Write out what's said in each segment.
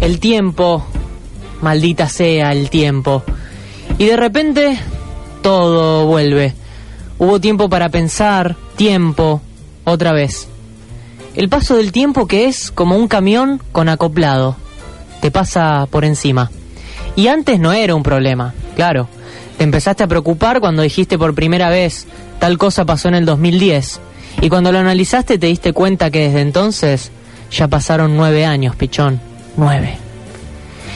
El tiempo, maldita sea el tiempo. Y de repente todo vuelve. Hubo tiempo para pensar, tiempo, otra vez. El paso del tiempo que es como un camión con acoplado. Te pasa por encima. Y antes no era un problema, claro. Te empezaste a preocupar cuando dijiste por primera vez, tal cosa pasó en el 2010. Y cuando lo analizaste te diste cuenta que desde entonces ya pasaron nueve años, pichón. Nueve.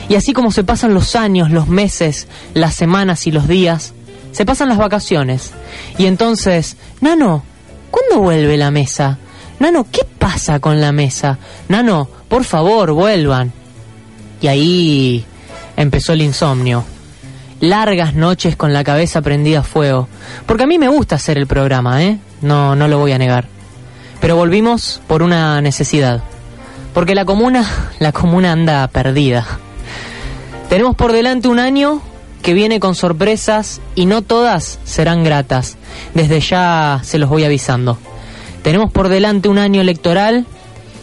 Y así como se pasan los años, los meses, las semanas y los días, se pasan las vacaciones. Y entonces, Nano, ¿cuándo vuelve la mesa? Nano, ¿qué pasa con la mesa? Nano, por favor, vuelvan. Y ahí empezó el insomnio. Largas noches con la cabeza prendida a fuego. Porque a mí me gusta hacer el programa, ¿eh? No, no lo voy a negar. Pero volvimos por una necesidad. Porque la comuna, la comuna anda perdida. Tenemos por delante un año que viene con sorpresas y no todas serán gratas. Desde ya se los voy avisando. Tenemos por delante un año electoral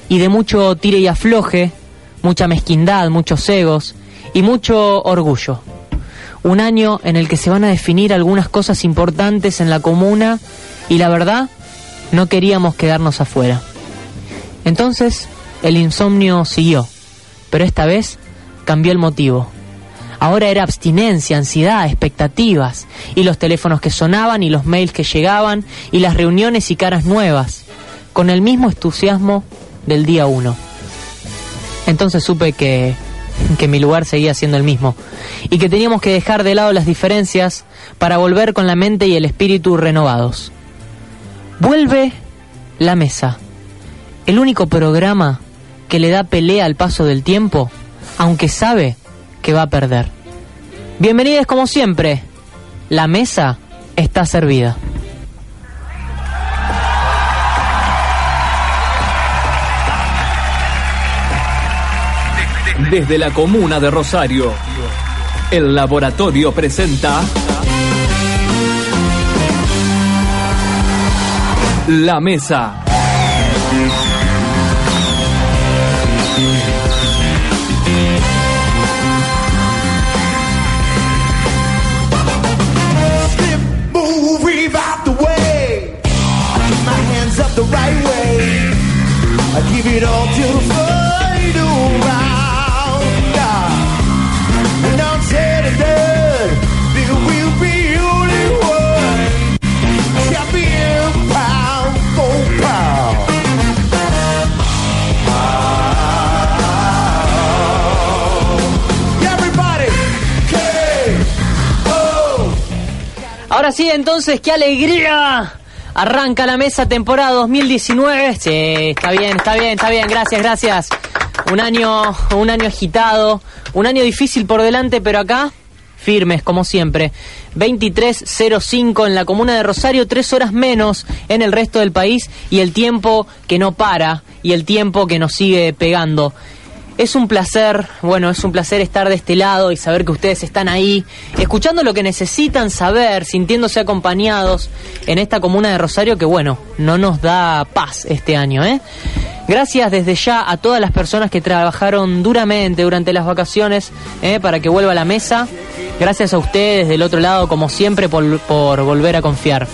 y de mucho tire y afloje, mucha mezquindad, muchos egos y mucho orgullo. Un año en el que se van a definir algunas cosas importantes en la comuna y la verdad, no queríamos quedarnos afuera. Entonces, el insomnio siguió, pero esta vez cambió el motivo. Ahora era abstinencia, ansiedad, expectativas, y los teléfonos que sonaban, y los mails que llegaban, y las reuniones y caras nuevas, con el mismo entusiasmo del día uno. Entonces supe que, que mi lugar seguía siendo el mismo, y que teníamos que dejar de lado las diferencias para volver con la mente y el espíritu renovados. Vuelve la mesa, el único programa que le da pelea al paso del tiempo, aunque sabe que va a perder. Bienvenidos como siempre. La mesa está servida. Desde la comuna de Rosario, el laboratorio presenta La Mesa. give it all to fight Entonces, qué alegría. Arranca la mesa temporada 2019. Sí, está bien, está bien, está bien. Gracias, gracias. Un año, un año agitado, un año difícil por delante, pero acá firmes como siempre. 23.05 en la comuna de Rosario, tres horas menos en el resto del país y el tiempo que no para y el tiempo que nos sigue pegando. Es un placer, bueno, es un placer estar de este lado y saber que ustedes están ahí, escuchando lo que necesitan saber, sintiéndose acompañados en esta comuna de Rosario que, bueno, no nos da paz este año, ¿eh? Gracias desde ya a todas las personas que trabajaron duramente durante las vacaciones ¿eh? para que vuelva a la mesa. Gracias a ustedes del otro lado, como siempre, por, por volver a confiar.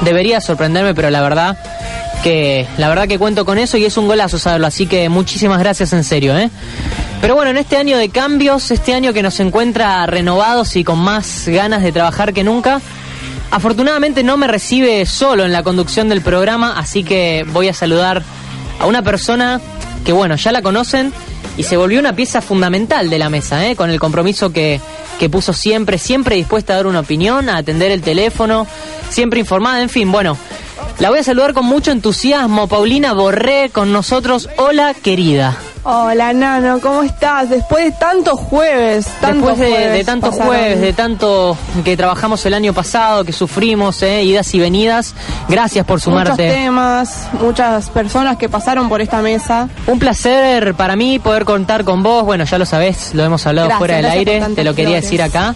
Debería sorprenderme, pero la verdad que la verdad que cuento con eso y es un golazo saberlo, así que muchísimas gracias en serio, ¿eh? Pero bueno, en este año de cambios, este año que nos encuentra renovados y con más ganas de trabajar que nunca, afortunadamente no me recibe solo en la conducción del programa, así que voy a saludar a una persona que bueno, ya la conocen y se volvió una pieza fundamental de la mesa, ¿eh? con el compromiso que, que puso siempre, siempre dispuesta a dar una opinión, a atender el teléfono, siempre informada, en fin, bueno. La voy a saludar con mucho entusiasmo. Paulina Borré con nosotros. Hola, querida. Hola, Nano, ¿cómo estás? Después de tantos jueves, tantos Después de, jueves de tantos pasaron. jueves, de tanto que trabajamos el año pasado, que sufrimos, eh, idas y venidas, gracias por Muchos sumarte. temas, muchas personas que pasaron por esta mesa. Un placer para mí poder contar con vos. Bueno, ya lo sabés, lo hemos hablado Gracias, fuera del aire, te lo quería flores. decir acá.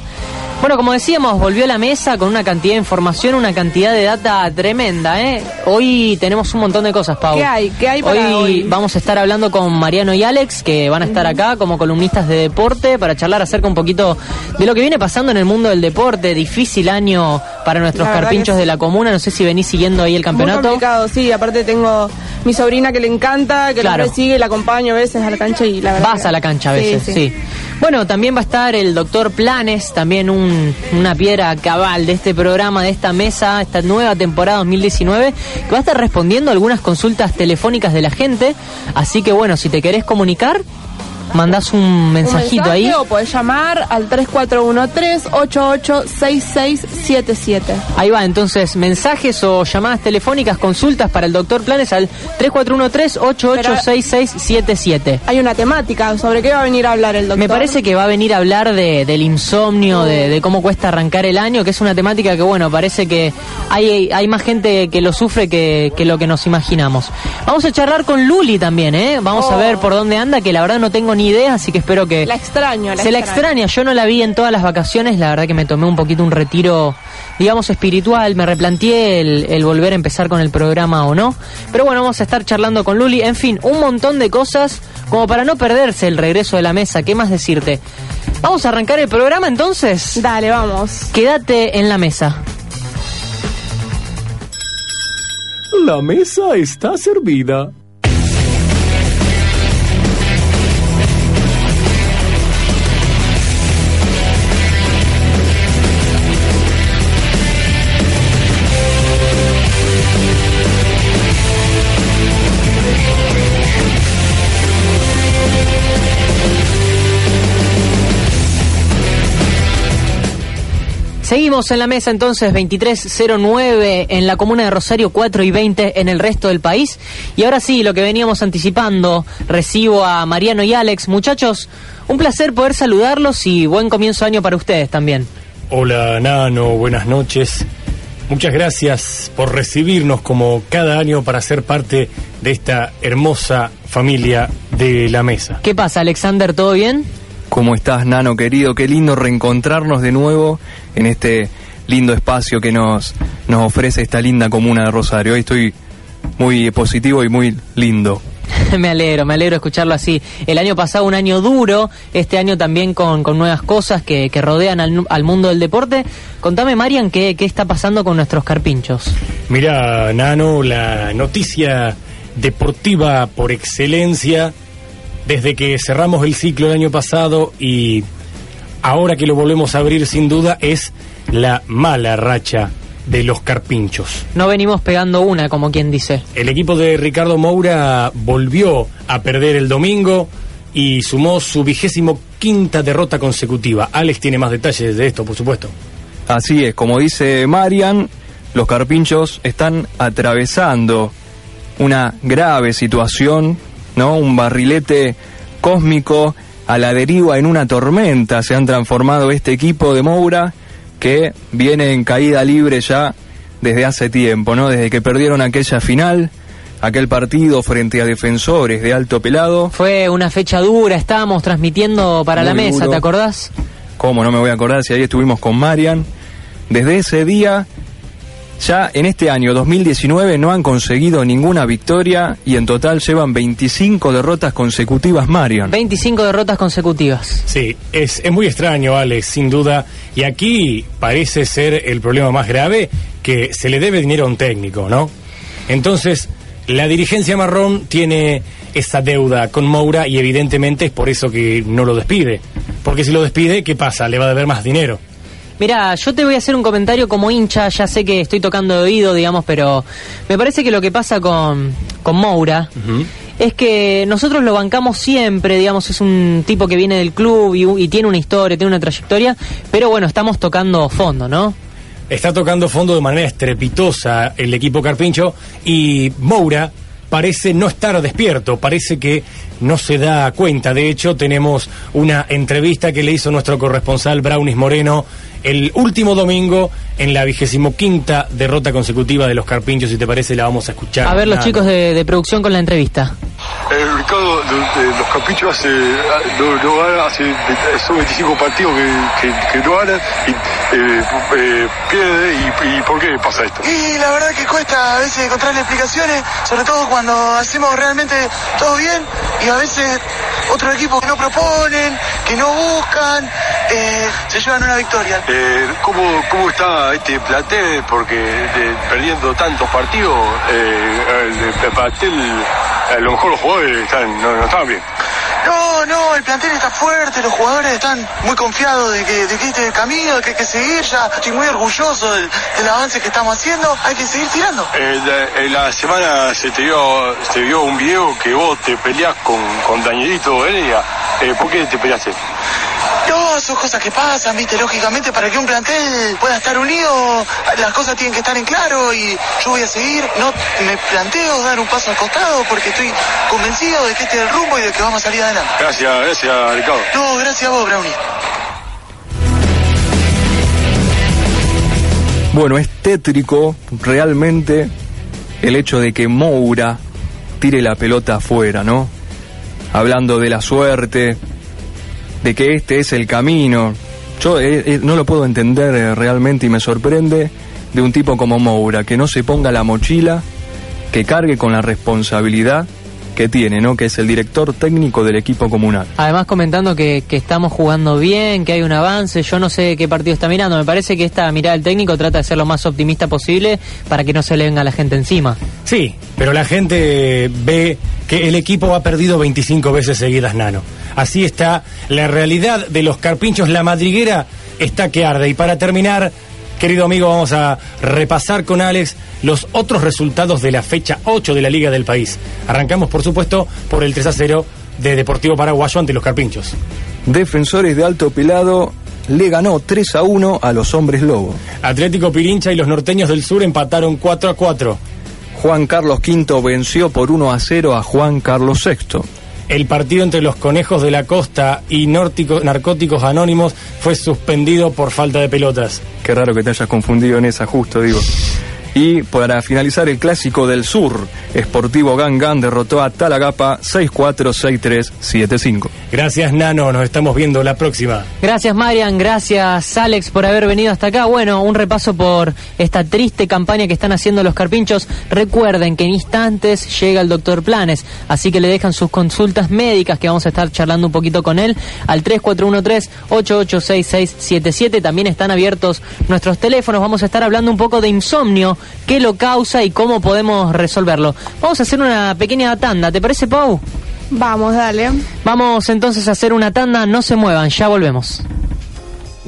Bueno, como decíamos, volvió a la mesa con una cantidad de información, una cantidad de data tremenda, ¿eh? Hoy tenemos un montón de cosas, Pau. ¿Qué hay? ¿Qué hay para hoy? vamos a estar hablando con Mariano y Alex, que van a estar acá como columnistas de deporte para charlar acerca un poquito de lo que viene pasando en el mundo del deporte. Difícil año para nuestros carpinchos de la comuna. No sé si venís siguiendo ahí el Muy campeonato. complicado, sí. Aparte tengo mi sobrina que le encanta, que Claro. lo sigue, la acompaño a veces a la cancha y la verdad. Vas a la cancha a Sí, veces, sí. Bueno, también va a estar el doctor Planes, también un- una piedra cabal de este programa, de esta mesa, esta nueva temporada 2019, que va a estar respondiendo algunas consultas telefónicas de la gente. Así que bueno, si te querés comunicar, mandás un Un mensajito mensaje ahí. O podés llamar al 3413-886677. Ahí va, entonces, mensajes o llamadas telefónicas, consultas para el doctor Planes al 3413-886677. Hay una temática, ¿sobre qué va a venir a hablar el doctor? Me parece que va a venir a hablar de, del insomnio, de, de cómo cuesta arrancar el año, que es una temática que, bueno, parece que hay, hay más gente que lo sufre que, que lo que nos imaginamos. Vamos a charlar con Luli también, ¿eh? Vamos a Oh. ver por dónde anda, que la verdad no tengo ni idea, así que espero que... La extraño, la se la extraña, yo no la vi en todas las vacaciones, la verdad que me tomé un poquito un retiro, digamos, espiritual, me replanteé el, el volver a empezar con el programa o no, pero bueno, vamos a estar charlando con Luli, en fin, un montón de cosas como para no perderse el regreso de la mesa, ¿qué más decirte? Vamos a arrancar el programa entonces, Dale, vamos. quédate en la mesa. La mesa está servida. Seguimos en la mesa entonces 2309 en la comuna de Rosario 4 y 20 en el resto del país. Y ahora sí, lo que veníamos anticipando, recibo a Mariano y Alex. Muchachos, un placer poder saludarlos y buen comienzo de año para ustedes también. Hola Nano, buenas noches. Muchas gracias por recibirnos como cada año para ser parte de esta hermosa familia de la mesa. ¿Qué pasa, Alexander? ¿Todo bien? ¿Cómo estás, Nano querido? Qué lindo reencontrarnos de nuevo en este lindo espacio que nos, nos ofrece esta linda comuna de Rosario. Hoy estoy muy positivo y muy lindo. me alegro, me alegro escucharlo así. El año pasado un año duro, este año también con, con nuevas cosas que, que rodean al, al mundo del deporte. Contame, Marian, ¿qué, qué está pasando con nuestros carpinchos. Mira, Nano, la noticia deportiva por excelencia desde que cerramos el ciclo el año pasado y ahora que lo volvemos a abrir sin duda es la mala racha de los carpinchos. No venimos pegando una, como quien dice. El equipo de Ricardo Moura volvió a perder el domingo y sumó su vigésimo quinta derrota consecutiva. Alex tiene más detalles de esto, por supuesto. Así es, como dice Marian, los carpinchos están atravesando una grave situación, ¿no? Un barrilete cósmico a la deriva en una tormenta se han transformado este equipo de Moura que viene en caída libre ya desde hace tiempo, ¿no? Desde que perdieron aquella final, aquel partido frente a defensores de alto pelado. Fue una fecha dura, estábamos transmitiendo para la mesa, duro. ¿te acordás? ¿Cómo no me voy a acordar si ahí estuvimos con Marian? Desde ese día, ya en este año 2019 no han conseguido ninguna victoria y en total llevan 25 derrotas consecutivas Marian. 25 derrotas consecutivas. Sí, es, es muy extraño, Alex, sin duda. Y aquí parece ser el problema más grave que se le debe dinero a un técnico, ¿no? Entonces, la dirigencia marrón tiene esa deuda con Moura y evidentemente es por eso que no lo despide. Porque si lo despide, ¿qué pasa? Le va a deber más dinero. Mira, yo te voy a hacer un comentario como hincha, ya sé que estoy tocando de oído, digamos, pero me parece que lo que pasa con, con Moura es que nosotros lo bancamos siempre, digamos, es un tipo que viene del club y, y tiene una historia, tiene una trayectoria, pero bueno, estamos tocando fondo, ¿no? Está tocando fondo de manera estrepitosa el equipo Carpincho y Moura parece no estar despierto, parece que no se da cuenta. De hecho, tenemos una entrevista que le hizo nuestro corresponsal Brownis Moreno el último domingo en la vigésimo quinta derrota consecutiva de los Carpinchos. Si te parece, la vamos a escuchar. A ver los chicos de, de producción con la entrevista. Eh, Ricardo, los caprichos hace, no, no gana, hace, son 25 partidos que, que, que no ganan y eh, eh, pierde. Y, ¿Y por qué pasa esto? Y la verdad que cuesta a veces encontrarle explicaciones, sobre todo cuando hacemos realmente todo bien y a veces otros equipos que no proponen, que no buscan, eh, se llevan una victoria. Eh, ¿cómo, ¿Cómo está este plantel? Porque de- perdiendo tantos partidos, eh, el, el plantel, a lo mejor los jugadores están, no, no están bien. No, no, el plantel está fuerte, los jugadores están muy confiados de que, de que este es el camino, de que hay que seguir ya. Estoy muy orgulloso del, del avance que estamos haciendo, hay que seguir tirando. Eh, la, en la semana se te vio, se vio un video que vos te peleás con, con Danielito Heredia. Eh, ¿Por qué te peleaste? No, son cosas que pasan, viste, lógicamente para que un plantel pueda estar unido, las cosas tienen que estar en claro y yo voy a seguir, no me planteo dar un paso al costado porque estoy convencido de que este es el rumbo y de que vamos a salir adelante. Gracias, gracias Ricardo. No, gracias a vos, Brownie. Bueno, es tétrico realmente el hecho de que Moura tire la pelota afuera, ¿no? Hablando de la suerte, de que este es el camino. Yo eh, eh, no lo puedo entender eh, realmente y me sorprende de un tipo como Moura, que no se ponga la mochila, que cargue con la responsabilidad que tiene, ¿no? Que es el director técnico del equipo comunal. Además comentando que, que estamos jugando bien, que hay un avance, yo no sé qué partido está mirando, me parece que esta mirada del técnico trata de ser lo más optimista posible para que no se le venga a la gente encima. Sí, pero la gente ve que el equipo ha perdido 25 veces seguidas, Nano. Así está la realidad de los carpinchos. La madriguera está que arde. Y para terminar, querido amigo, vamos a repasar con Alex los otros resultados de la fecha 8 de la Liga del País. Arrancamos, por supuesto, por el 3 a 0 de Deportivo Paraguayo ante los carpinchos. Defensores de Alto Pelado le ganó 3 a 1 a los Hombres Lobo. Atlético Pirincha y los norteños del sur empataron 4 a 4. Juan Carlos V venció por 1 a 0 a Juan Carlos VI. El partido entre los conejos de la costa y Nórtico- narcóticos anónimos fue suspendido por falta de pelotas. Qué raro que te hayas confundido en esa, justo digo. Y para finalizar el clásico del sur, Sportivo Gangan derrotó a Talagapa 6-4, 6-3, 7-5. Gracias, Nano. Nos estamos viendo la próxima. Gracias Marian, gracias Alex por haber venido hasta acá. Bueno, un repaso por esta triste campaña que están haciendo los carpinchos. Recuerden que en instantes llega el doctor Planes, así que le dejan sus consultas médicas que vamos a estar charlando un poquito con él al 3413-886677. También están abiertos nuestros teléfonos. Vamos a estar hablando un poco de insomnio, qué lo causa y cómo podemos resolverlo. Vamos a hacer una pequeña tanda, ¿te parece Pau? Vamos, dale. Vamos entonces a hacer una tanda, no se muevan, ya volvemos.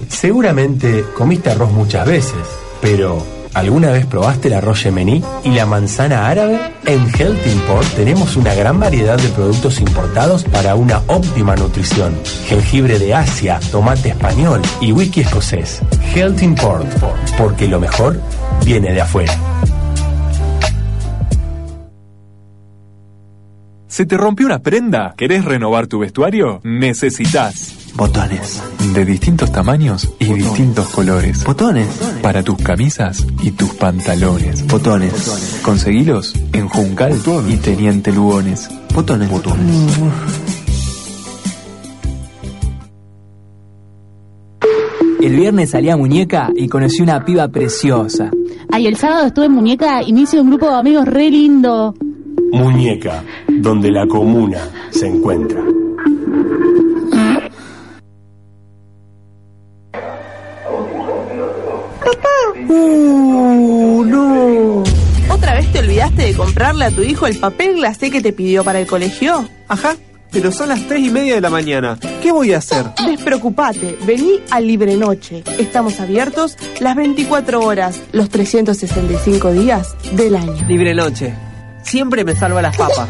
Seguramente comiste arroz muchas veces, pero ¿alguna vez probaste el arroz yemení y la manzana árabe? En Health Import tenemos una gran variedad de productos importados para una óptima nutrición. Jengibre de Asia, tomate español y whisky escocés. Health Import, porque lo mejor viene de afuera. ¿Se te rompió una prenda? ¿Querés renovar tu vestuario? Necesitas Botones. de distintos tamaños y distintos colores. Botones. Para tus camisas y tus pantalones. Botones. Conseguilos en Juncal y Teniente Lugones. Botones. El viernes salí a Muñeca y conocí una piba preciosa. Ay, el sábado estuve en Muñeca y me hice un grupo de amigos re lindo. Muñeca, donde la comuna se encuentra. Uh, no. ¿Otra vez te olvidaste de comprarle a tu hijo el papel glacé que te pidió para el colegio? Ajá, pero son las tres y media de la mañana. ¿Qué voy a hacer? Despreocupate, vení a Libre Noche. Estamos abiertos las 24 horas, los 365 días del año. Libre noche. Siempre me salva las papas.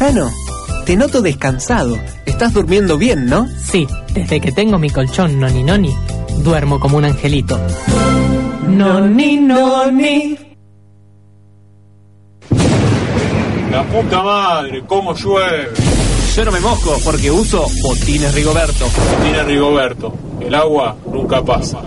Ano, te noto descansado. Estás durmiendo bien, ¿no? Sí, desde que tengo mi colchón noni noni, duermo como un angelito. Noni noni. La puta madre, cómo llueve. Yo no me mojo porque uso botines Rigoberto. Botines Rigoberto. El agua nunca pasa.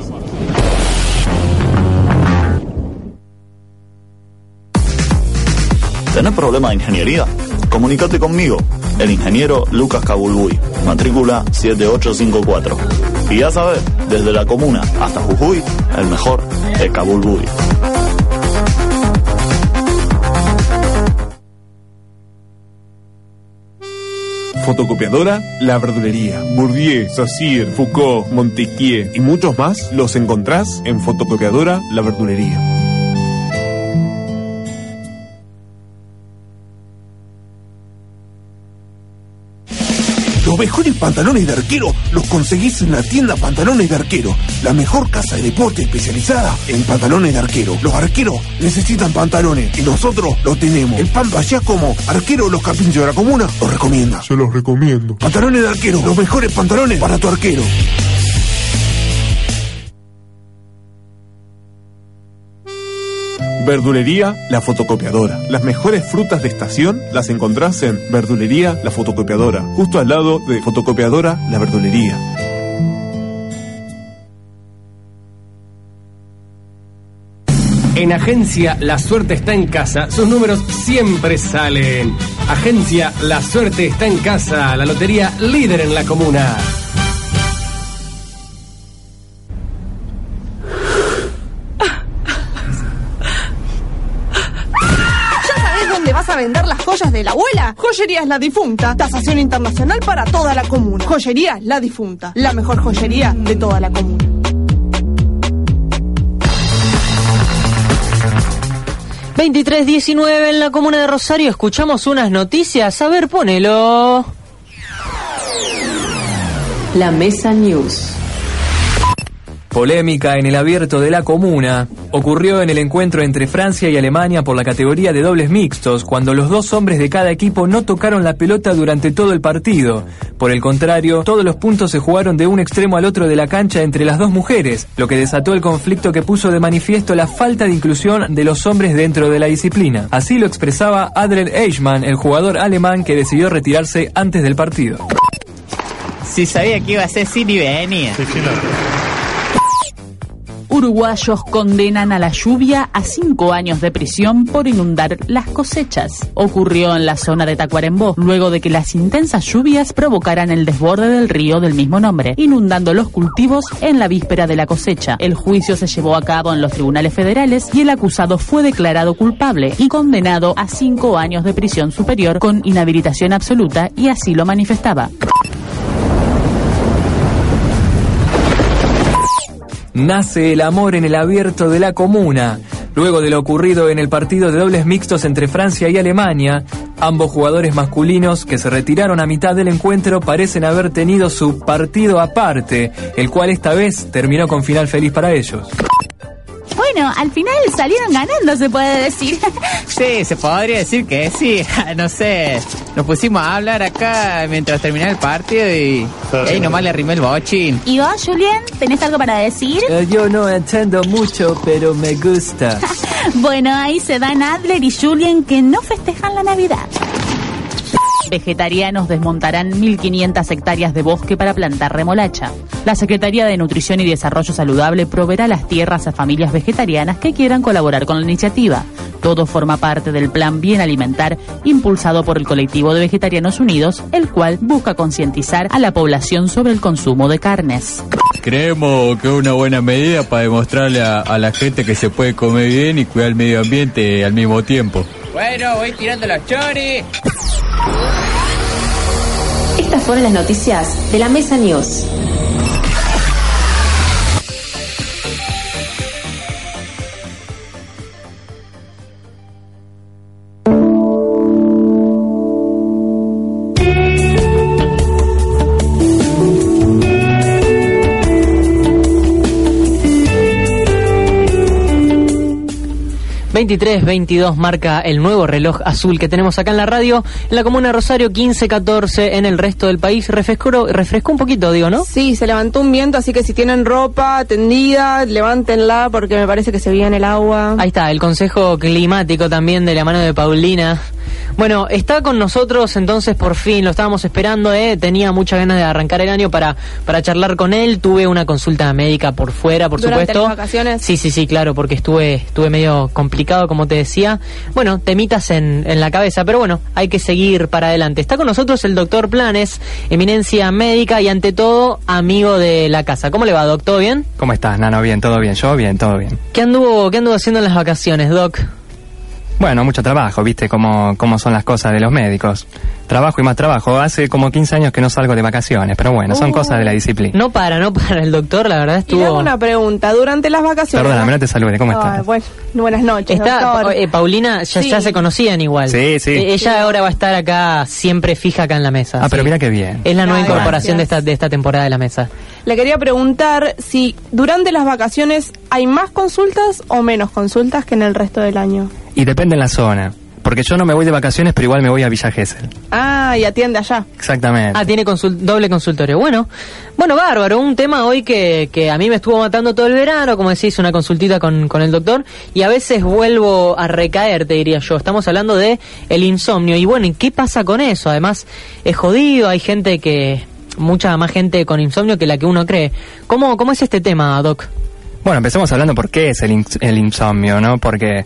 ¿Tenés problema de ingeniería? Comunicate conmigo, el ingeniero Lucas Cabulbuy, matrícula 7854. Y ya sabes, desde la comuna hasta Jujuy, el mejor es Cabulbuy. Fotocopiadora La Verdulería. Bourdieu, Saussure, Foucault, Montesquieu y muchos más los encontrás en Fotocopiadora La Verdulería. Los mejores pantalones de arquero los conseguís en la tienda Pantalones de Arquero, la mejor casa de deporte especializada en pantalones de arquero. Los arqueros necesitan pantalones y nosotros los tenemos. El Pampa ya como arquero los capinchos de la comuna los recomienda. Se los recomiendo. Pantalones de arquero, los mejores pantalones para tu arquero. Verdulería La Fotocopiadora. Las mejores frutas de estación las encontrás en Verdulería La Fotocopiadora, justo al lado de Fotocopiadora La Verdulería. En Agencia La Suerte está en casa, sus números siempre salen. Agencia La Suerte está en casa, la lotería líder en la comuna. Las joyas de la abuela? Joyerías La Difunta. Tasación internacional para toda la comuna. Joyerías La Difunta. La mejor joyería de toda la comuna. $23.19 en la comuna de Rosario. Escuchamos unas noticias. A ver, ponelo. La Mesa News. Polémica en el abierto de la comuna ocurrió en el encuentro entre Francia y Alemania por la categoría de dobles mixtos, cuando los dos hombres de cada equipo no tocaron la pelota durante todo el partido. Por el contrario, todos los puntos se jugaron de un extremo al otro de la cancha entre las dos mujeres, lo que desató el conflicto que puso de manifiesto la falta de inclusión de los hombres dentro de la disciplina. Así lo expresaba Adrian Eichmann, el jugador alemán que decidió retirarse antes del partido. Si sabía que iba a ser sin y venía. Uruguayos condenan a la lluvia a cinco años de prisión por inundar las cosechas. Ocurrió en la zona de Tacuarembó, luego de que las intensas lluvias provocaran el desborde del río del mismo nombre, inundando los cultivos en la víspera de la cosecha. El juicio se llevó a cabo en los tribunales federales y el acusado fue declarado culpable y condenado a cinco años de prisión superior con inhabilitación absoluta y así lo manifestaba. Nace el amor en el abierto de la comuna. Luego de lo ocurrido en el partido de dobles mixtos entre Francia y Alemania, ambos jugadores masculinos que se retiraron a mitad del encuentro parecen haber tenido su partido aparte, el cual esta vez terminó con final feliz para ellos. Bueno, al final salieron ganando, se puede decir. Sí, se podría decir que sí. No sé. Nos pusimos a hablar acá mientras terminaba el partido y, y ahí nomás le arrimé el bochín. ¿Y vos, Julián, tenés algo para decir? Eh, yo no entiendo mucho, pero me gusta. Bueno, ahí se dan Adler y Julian que no festejan la Navidad. Vegetarianos desmontarán 1.500 hectáreas de bosque para plantar remolacha. La Secretaría de Nutrición y Desarrollo Saludable proveerá las tierras a familias vegetarianas que quieran colaborar con la iniciativa. Todo forma parte del plan Bien Alimentar impulsado por el colectivo de Vegetarianos Unidos, el cual busca concientizar a la población sobre el consumo de carnes. Creemos que es una buena medida para demostrarle a, a la gente que se puede comer bien y cuidar el medio ambiente al mismo tiempo. Bueno, voy tirando los choris. Estas fueron las noticias de la Mesa News. 23-22 marca el nuevo reloj azul que tenemos acá en la radio. En la comuna de Rosario, 15-14 en el resto del país. Refrescó, refrescó un poquito, digo, ¿no? Sí, se levantó un viento, así que si tienen ropa tendida, levántenla porque me parece que se viene el agua. Ahí está, el consejo climático también de la mano de Paulina. Bueno, está con nosotros entonces por fin, lo estábamos esperando, ¿eh? tenía muchas ganas de arrancar el año para, para charlar con él. Tuve una consulta médica por fuera, por Durante supuesto. las vacaciones. Sí, sí, sí, claro, porque estuve, estuve medio complicado, como te decía. Bueno, temitas en, en la cabeza, pero bueno, hay que seguir para adelante. Está con nosotros el doctor Planes, eminencia médica y ante todo amigo de la casa. ¿Cómo le va, doc? ¿Todo bien? ¿Cómo estás, Nano? Bien, todo bien. Yo, bien, todo bien. ¿Qué anduvo, qué anduvo haciendo en las vacaciones, doc? Bueno, mucho trabajo, viste cómo, cómo son las cosas de los médicos. Trabajo y más trabajo. Hace como 15 años que no salgo de vacaciones, pero bueno, son Uh. cosas de la disciplina. No para, no para el doctor, la verdad Y le hago estuvo... una pregunta. Durante las vacaciones. Perdóname, no te salude, ¿cómo Ay, estás? bueno, buenas noches, Está, doctor. eh, Paulina, ya, Sí. ya se conocían igual. Sí, sí. Eh, ella ahora va a estar acá, siempre fija acá en la mesa. Ah, pero mira qué bien. Es la nueva Ay, incorporación de esta, de esta temporada de la mesa. Le quería preguntar si durante las vacaciones hay más consultas o menos consultas que en el resto del año. Y depende en la zona. Porque yo no me voy de vacaciones, pero igual me voy a Villa Gesell. Ah, y atiende allá. Exactamente. Ah, tiene doble consultorio. Bueno, bueno, bárbaro. Un tema hoy que, que a mí me estuvo matando todo el verano, como decís, una consultita con, con el doctor. Y a veces vuelvo a recaer, te diría yo. Estamos hablando de el insomnio. Y bueno, ¿y qué pasa con eso? Además, es jodido. Hay gente que... Mucha más gente con insomnio que la que uno cree. ¿Cómo, cómo es este tema, Doc? Bueno, empecemos hablando por qué es el, el insomnio, ¿no? Porque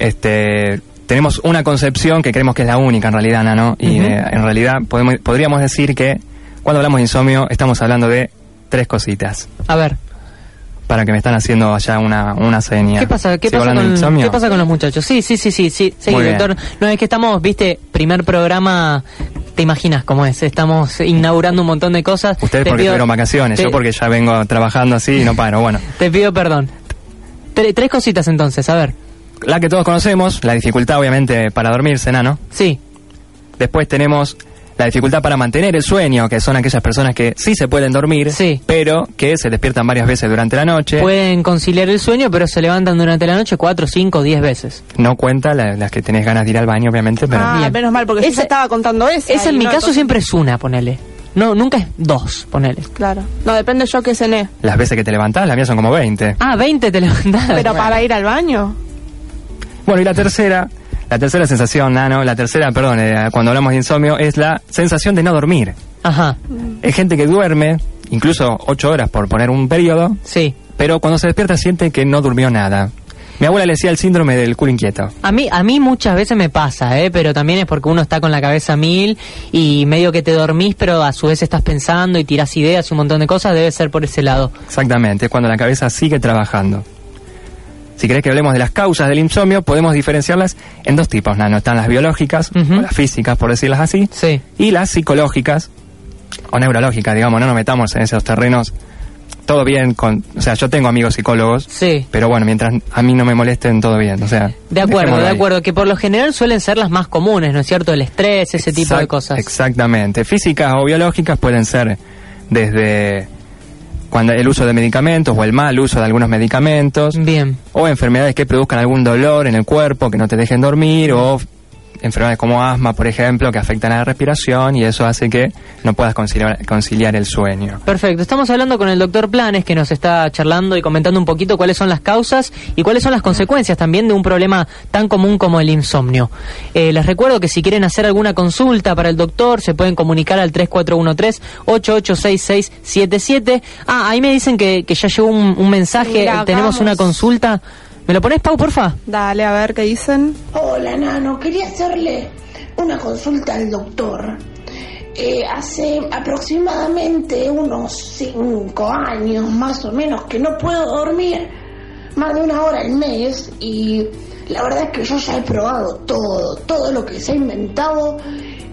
este tenemos una concepción que creemos que es la única en realidad, ¿no? Y eh, en realidad podemos, podríamos decir que cuando hablamos de insomnio estamos hablando de tres cositas. A ver, Para que me están haciendo allá una, una seña. ¿qué pasa, qué ¿Sigo pasa, con? ¿qué pasa con los muchachos? Sí, sí, sí, sí, sí. sí Muy bien. doctor. No, es que estamos, viste, primer programa, te imaginas cómo es. Estamos inaugurando un montón de cosas. Ustedes Te porque pido- tuvieron vacaciones, te- yo porque ya vengo trabajando así y no paro. Bueno, Te pido perdón. Tre- tres cositas entonces, a ver. La que todos conocemos, la dificultad obviamente para dormirse, ¿no? Sí. Después tenemos la dificultad para mantener el sueño, que son aquellas personas que sí se pueden dormir, pero que se despiertan varias veces durante la noche. Pueden conciliar el sueño, pero se levantan durante la noche cuatro, cinco, diez veces. No cuenta la- las que tenés ganas de ir al baño, obviamente, pero... ah, menos mal, porque yo ya estaba contando eso. Esa en mi caso siempre es una, ponele. No, nunca es dos, ponele. Claro. No, depende yo que cené. Las veces que te levantás, las mías son como 20. Ah, 20 te levantás. Pero para ir al baño. Bueno, y la tercera, la tercera sensación, Nano, la tercera, perdón, eh, cuando hablamos de insomnio, es la sensación de no dormir. Ajá. Hay gente que duerme, incluso ocho horas por poner un periodo, Sí. pero cuando se despierta siente que no durmió nada. Mi abuela le decía el síndrome del culo inquieto. A mí, a mí muchas veces me pasa, ¿eh? pero también es porque uno está con la cabeza mil y medio que te dormís, pero a su vez estás pensando y tirás ideas y un montón de cosas, debe ser por ese lado. Exactamente, es cuando la cabeza sigue trabajando. Si querés que hablemos de las causas del insomnio, podemos diferenciarlas en dos tipos, Nano. Están las biológicas, o las físicas, por decirlas así, y las psicológicas, o neurológicas, digamos, no nos metamos en esos terrenos. Todo bien con... O sea, yo tengo amigos psicólogos, Sí. pero bueno, mientras a mí no me molesten, todo bien, o sea... De acuerdo, de ahí. acuerdo, que por lo general suelen ser las más comunes, ¿no es cierto? El estrés, ese tipo de cosas. Exactamente. Físicas o biológicas pueden ser desde cuando el uso de medicamentos o el mal uso de algunos medicamentos. Bien. O enfermedades que produzcan algún dolor en el cuerpo, que no te dejen dormir, o enfermedades como asma, por ejemplo, que afectan a la respiración y eso hace que no puedas conciliar, conciliar el sueño. Perfecto, estamos hablando con el doctor Planes que nos está charlando y comentando un poquito cuáles son las causas y cuáles son las consecuencias también de un problema tan común como el insomnio. Eh, les recuerdo que si quieren hacer alguna consulta para el doctor se pueden comunicar al 3413-886677. Ah, ahí me dicen que, que ya llegó un, un mensaje, Mira, tenemos vamos. una consulta. ¿Me lo pones, Pau, porfa? Dale, a ver qué dicen. Hola, Nano. Quería hacerle una consulta al doctor. Eh, hace aproximadamente unos cinco años más o menos que no puedo dormir más de una hora al mes y la verdad es que yo ya he probado todo, todo lo que se ha inventado.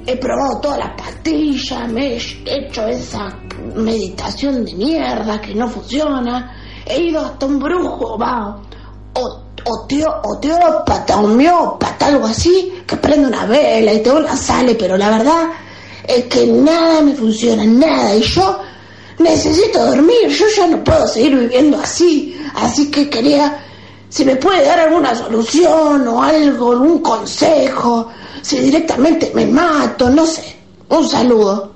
He probado todas las pastillas, me he hecho esa meditación de mierda que no funciona. He ido hasta un brujo, va, o, oteo- oteópata, homeópata, algo así, que prende una vela y todo la sale, pero la verdad es que nada me funciona, nada, y yo necesito dormir, yo ya no puedo seguir viviendo así, así que quería si me puede dar alguna solución o algo, algún consejo, si directamente me mato, no sé. Un saludo.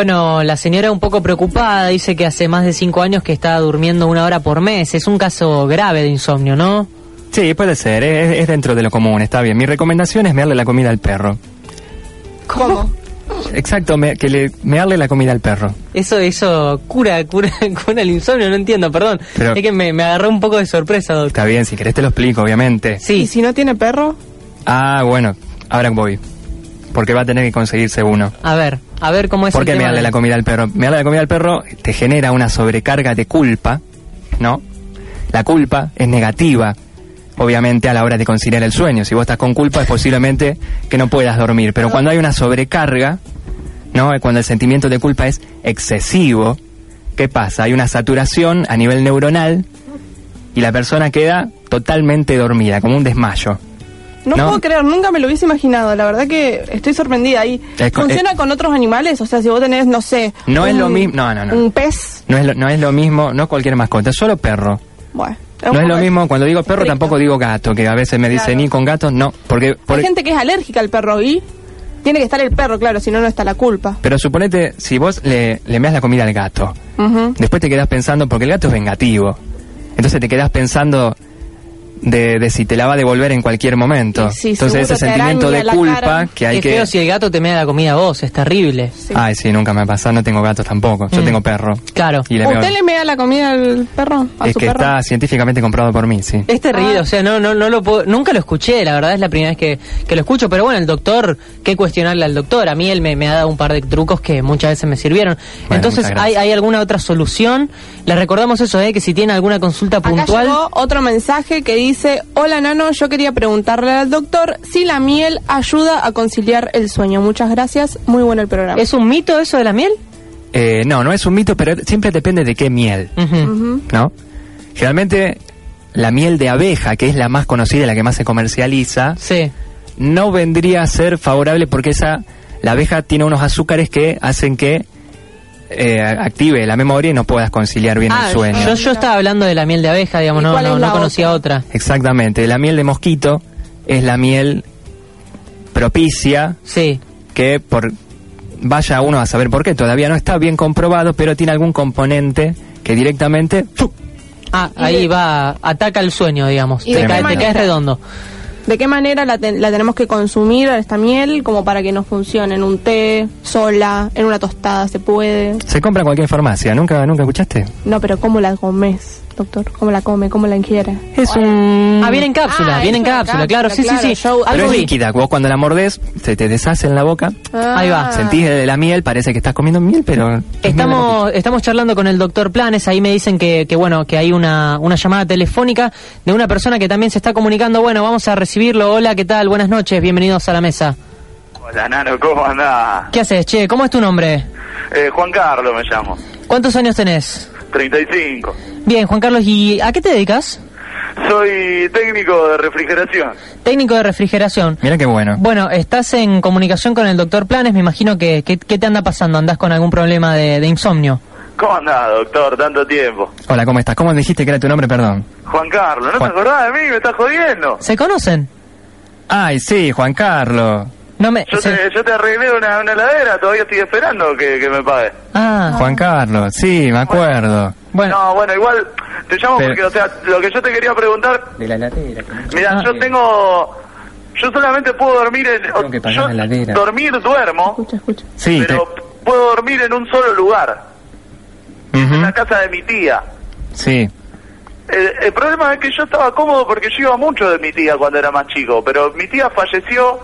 Bueno, la señora un poco preocupada dice que hace más de cinco años que está durmiendo una hora por mes. Es un caso grave de insomnio, ¿no? Sí, puede ser, es, es dentro de lo común, está bien. Mi recomendación es mearle la comida al perro. ¿Cómo? Exacto, me- que le mearle la comida al perro. Eso, eso cura, cura, cura el insomnio, no entiendo, perdón. Pero- es que me, me agarró un poco de sorpresa, doctor. Está bien, si querés te lo explico, obviamente. Sí. ¿Y si no tiene perro? Ah, bueno, ahora voy. Porque va a tener que conseguirse uno. A ver, a ver cómo es ¿Por el qué tema mearle de- la comida al perro? Mearle la comida al perro te genera una sobrecarga de culpa, ¿no? La culpa es negativa, obviamente, a la hora de conciliar el sueño. Si vos estás con culpa es posiblemente que no puedas dormir. Pero cuando hay una sobrecarga, ¿no? Cuando el sentimiento de culpa es excesivo, ¿qué pasa? Hay una saturación a nivel neuronal y la persona queda totalmente dormida, como un desmayo. No, ¿No? puedo creer, nunca me lo hubiese imaginado. La verdad que estoy sorprendida. ¿Y Es co- funciona con otros animales? O sea, si vos tenés, no sé. No es lo mismo, no, no, no. Un pez. No es lo, no es lo mismo, no cualquier mascota, solo perro. Bueno. No es lo mismo, cuando digo perro tampoco digo gato, que a veces me dicen Claro. ni con gatos, no, porque... Hay porque- gente que es alérgica al perro y tiene que estar el perro, claro, si no, no está la culpa. Pero suponete, si vos le, le meas la comida al gato, después te quedás pensando, porque el gato es vengativo, entonces te quedás pensando de, de si te la va a devolver en cualquier momento. sí, entonces ese sentimiento de culpa cara. que hay Qué que... feo si el gato te mea la comida a vos, es terrible. Ay, sí, nunca me ha pasado, no tengo gatos tampoco, yo Mm. tengo perro. Claro. Y le meo- ¿Usted le me da la comida al perro? ¿A Es su que perro? está científicamente comprobado por mí, sí. Es terrible, o sea, no, no, no lo puedo, nunca lo escuché, la verdad es la primera vez que, que lo escucho, pero bueno, el doctor, qué cuestionarle al doctor, a mí él me, me ha dado un par de trucos que muchas veces me sirvieron. Entonces, ¿hay, gracias. ¿hay alguna otra solución? Le recordamos eso, ¿eh? que si tiene alguna consulta Acá puntual... llegó otro mensaje que dice, hola Nano, yo quería preguntarle al doctor si la miel ayuda a conciliar el sueño. Muchas gracias, muy bueno el programa. ¿Es un mito eso de la miel? Eh, no, no es un mito, pero siempre depende de qué miel. ¿no? Generalmente la miel de abeja, que es la más conocida y la que más se comercializa, no vendría a ser favorable porque esa la abeja tiene unos azúcares que hacen que eh, active la memoria y no puedas conciliar bien Ah, el sueño. yo, yo estaba hablando de la miel de abeja, digamos, no, conocía otra. Exactamente, la miel de mosquito es la miel propicia sí. que por vaya uno a saber por qué, todavía no está bien comprobado, pero tiene algún componente que directamente. Ah, ahí va, ataca el sueño, digamos, ¿Y te, cae- te caes redondo. ¿De qué manera la, ten- la tenemos que consumir esta miel como para que nos funcione? ¿En un té, sola, en una tostada se puede? se compra en cualquier farmacia, ¿nunca, nunca escuchaste? No, pero ¿cómo la comes, doctor? ¿Cómo la come? ¿Cómo la ingiere? Es un... Ah, viene en cápsula, Ah, viene en cápsula, claro, sí, sí, sí. yo- Pero es vi. líquida, vos cuando la mordés se te deshace en la boca. Ah. Ahí va. Sentís de la miel, parece que estás comiendo miel, pero... es Estamos, estamos charlando con el doctor Planes, ahí me dicen que, que bueno, que hay una, una llamada telefónica de una persona que también se está comunicando. Bueno, vamos a recibirlo. Hola, ¿qué tal? Buenas noches, bienvenidos a la mesa. Hola, Nano, ¿cómo andás? ¿Qué haces, che? ¿Cómo es tu nombre? Eh, Juan Carlos me llamo, ¿Cuántos años tenés? 35. Bien, Juan Carlos, ¿y a qué te dedicas? Soy técnico de refrigeración. Técnico de refrigeración. Mira qué bueno. Bueno, estás en comunicación con el doctor Planes, me imagino que, que- ¿qué te anda pasando? ¿Andás con algún problema de, de insomnio? ¿Cómo andás, doctor? Tanto tiempo. Hola, ¿cómo estás? ¿Cómo dijiste que era tu nombre, perdón? Juan Carlos, ¿no Juan- te acordás de mí? ¿Me estás jodiendo? ¿Se conocen? Ay, sí, Juan Carlos. No me... Yo, se- te, yo te arreglé una, una heladera, todavía estoy esperando que, que me pague. Ah, Juan Carlos, sí, me acuerdo. Bueno. No, bueno, igual te llamo Pero- porque, o sea, lo que yo te quería preguntar, De la heladera. mira, Ah. yo tengo... Yo solamente puedo dormir en... Tengo que pagar yo la heladera. dormir duermo, Escucha, escucha. Sí, te- pero puedo dormir en un solo lugar, en la casa de mi tía. Sí. El, el problema es que yo estaba cómodo porque yo iba mucho de mi tía cuando era más chico, pero mi tía falleció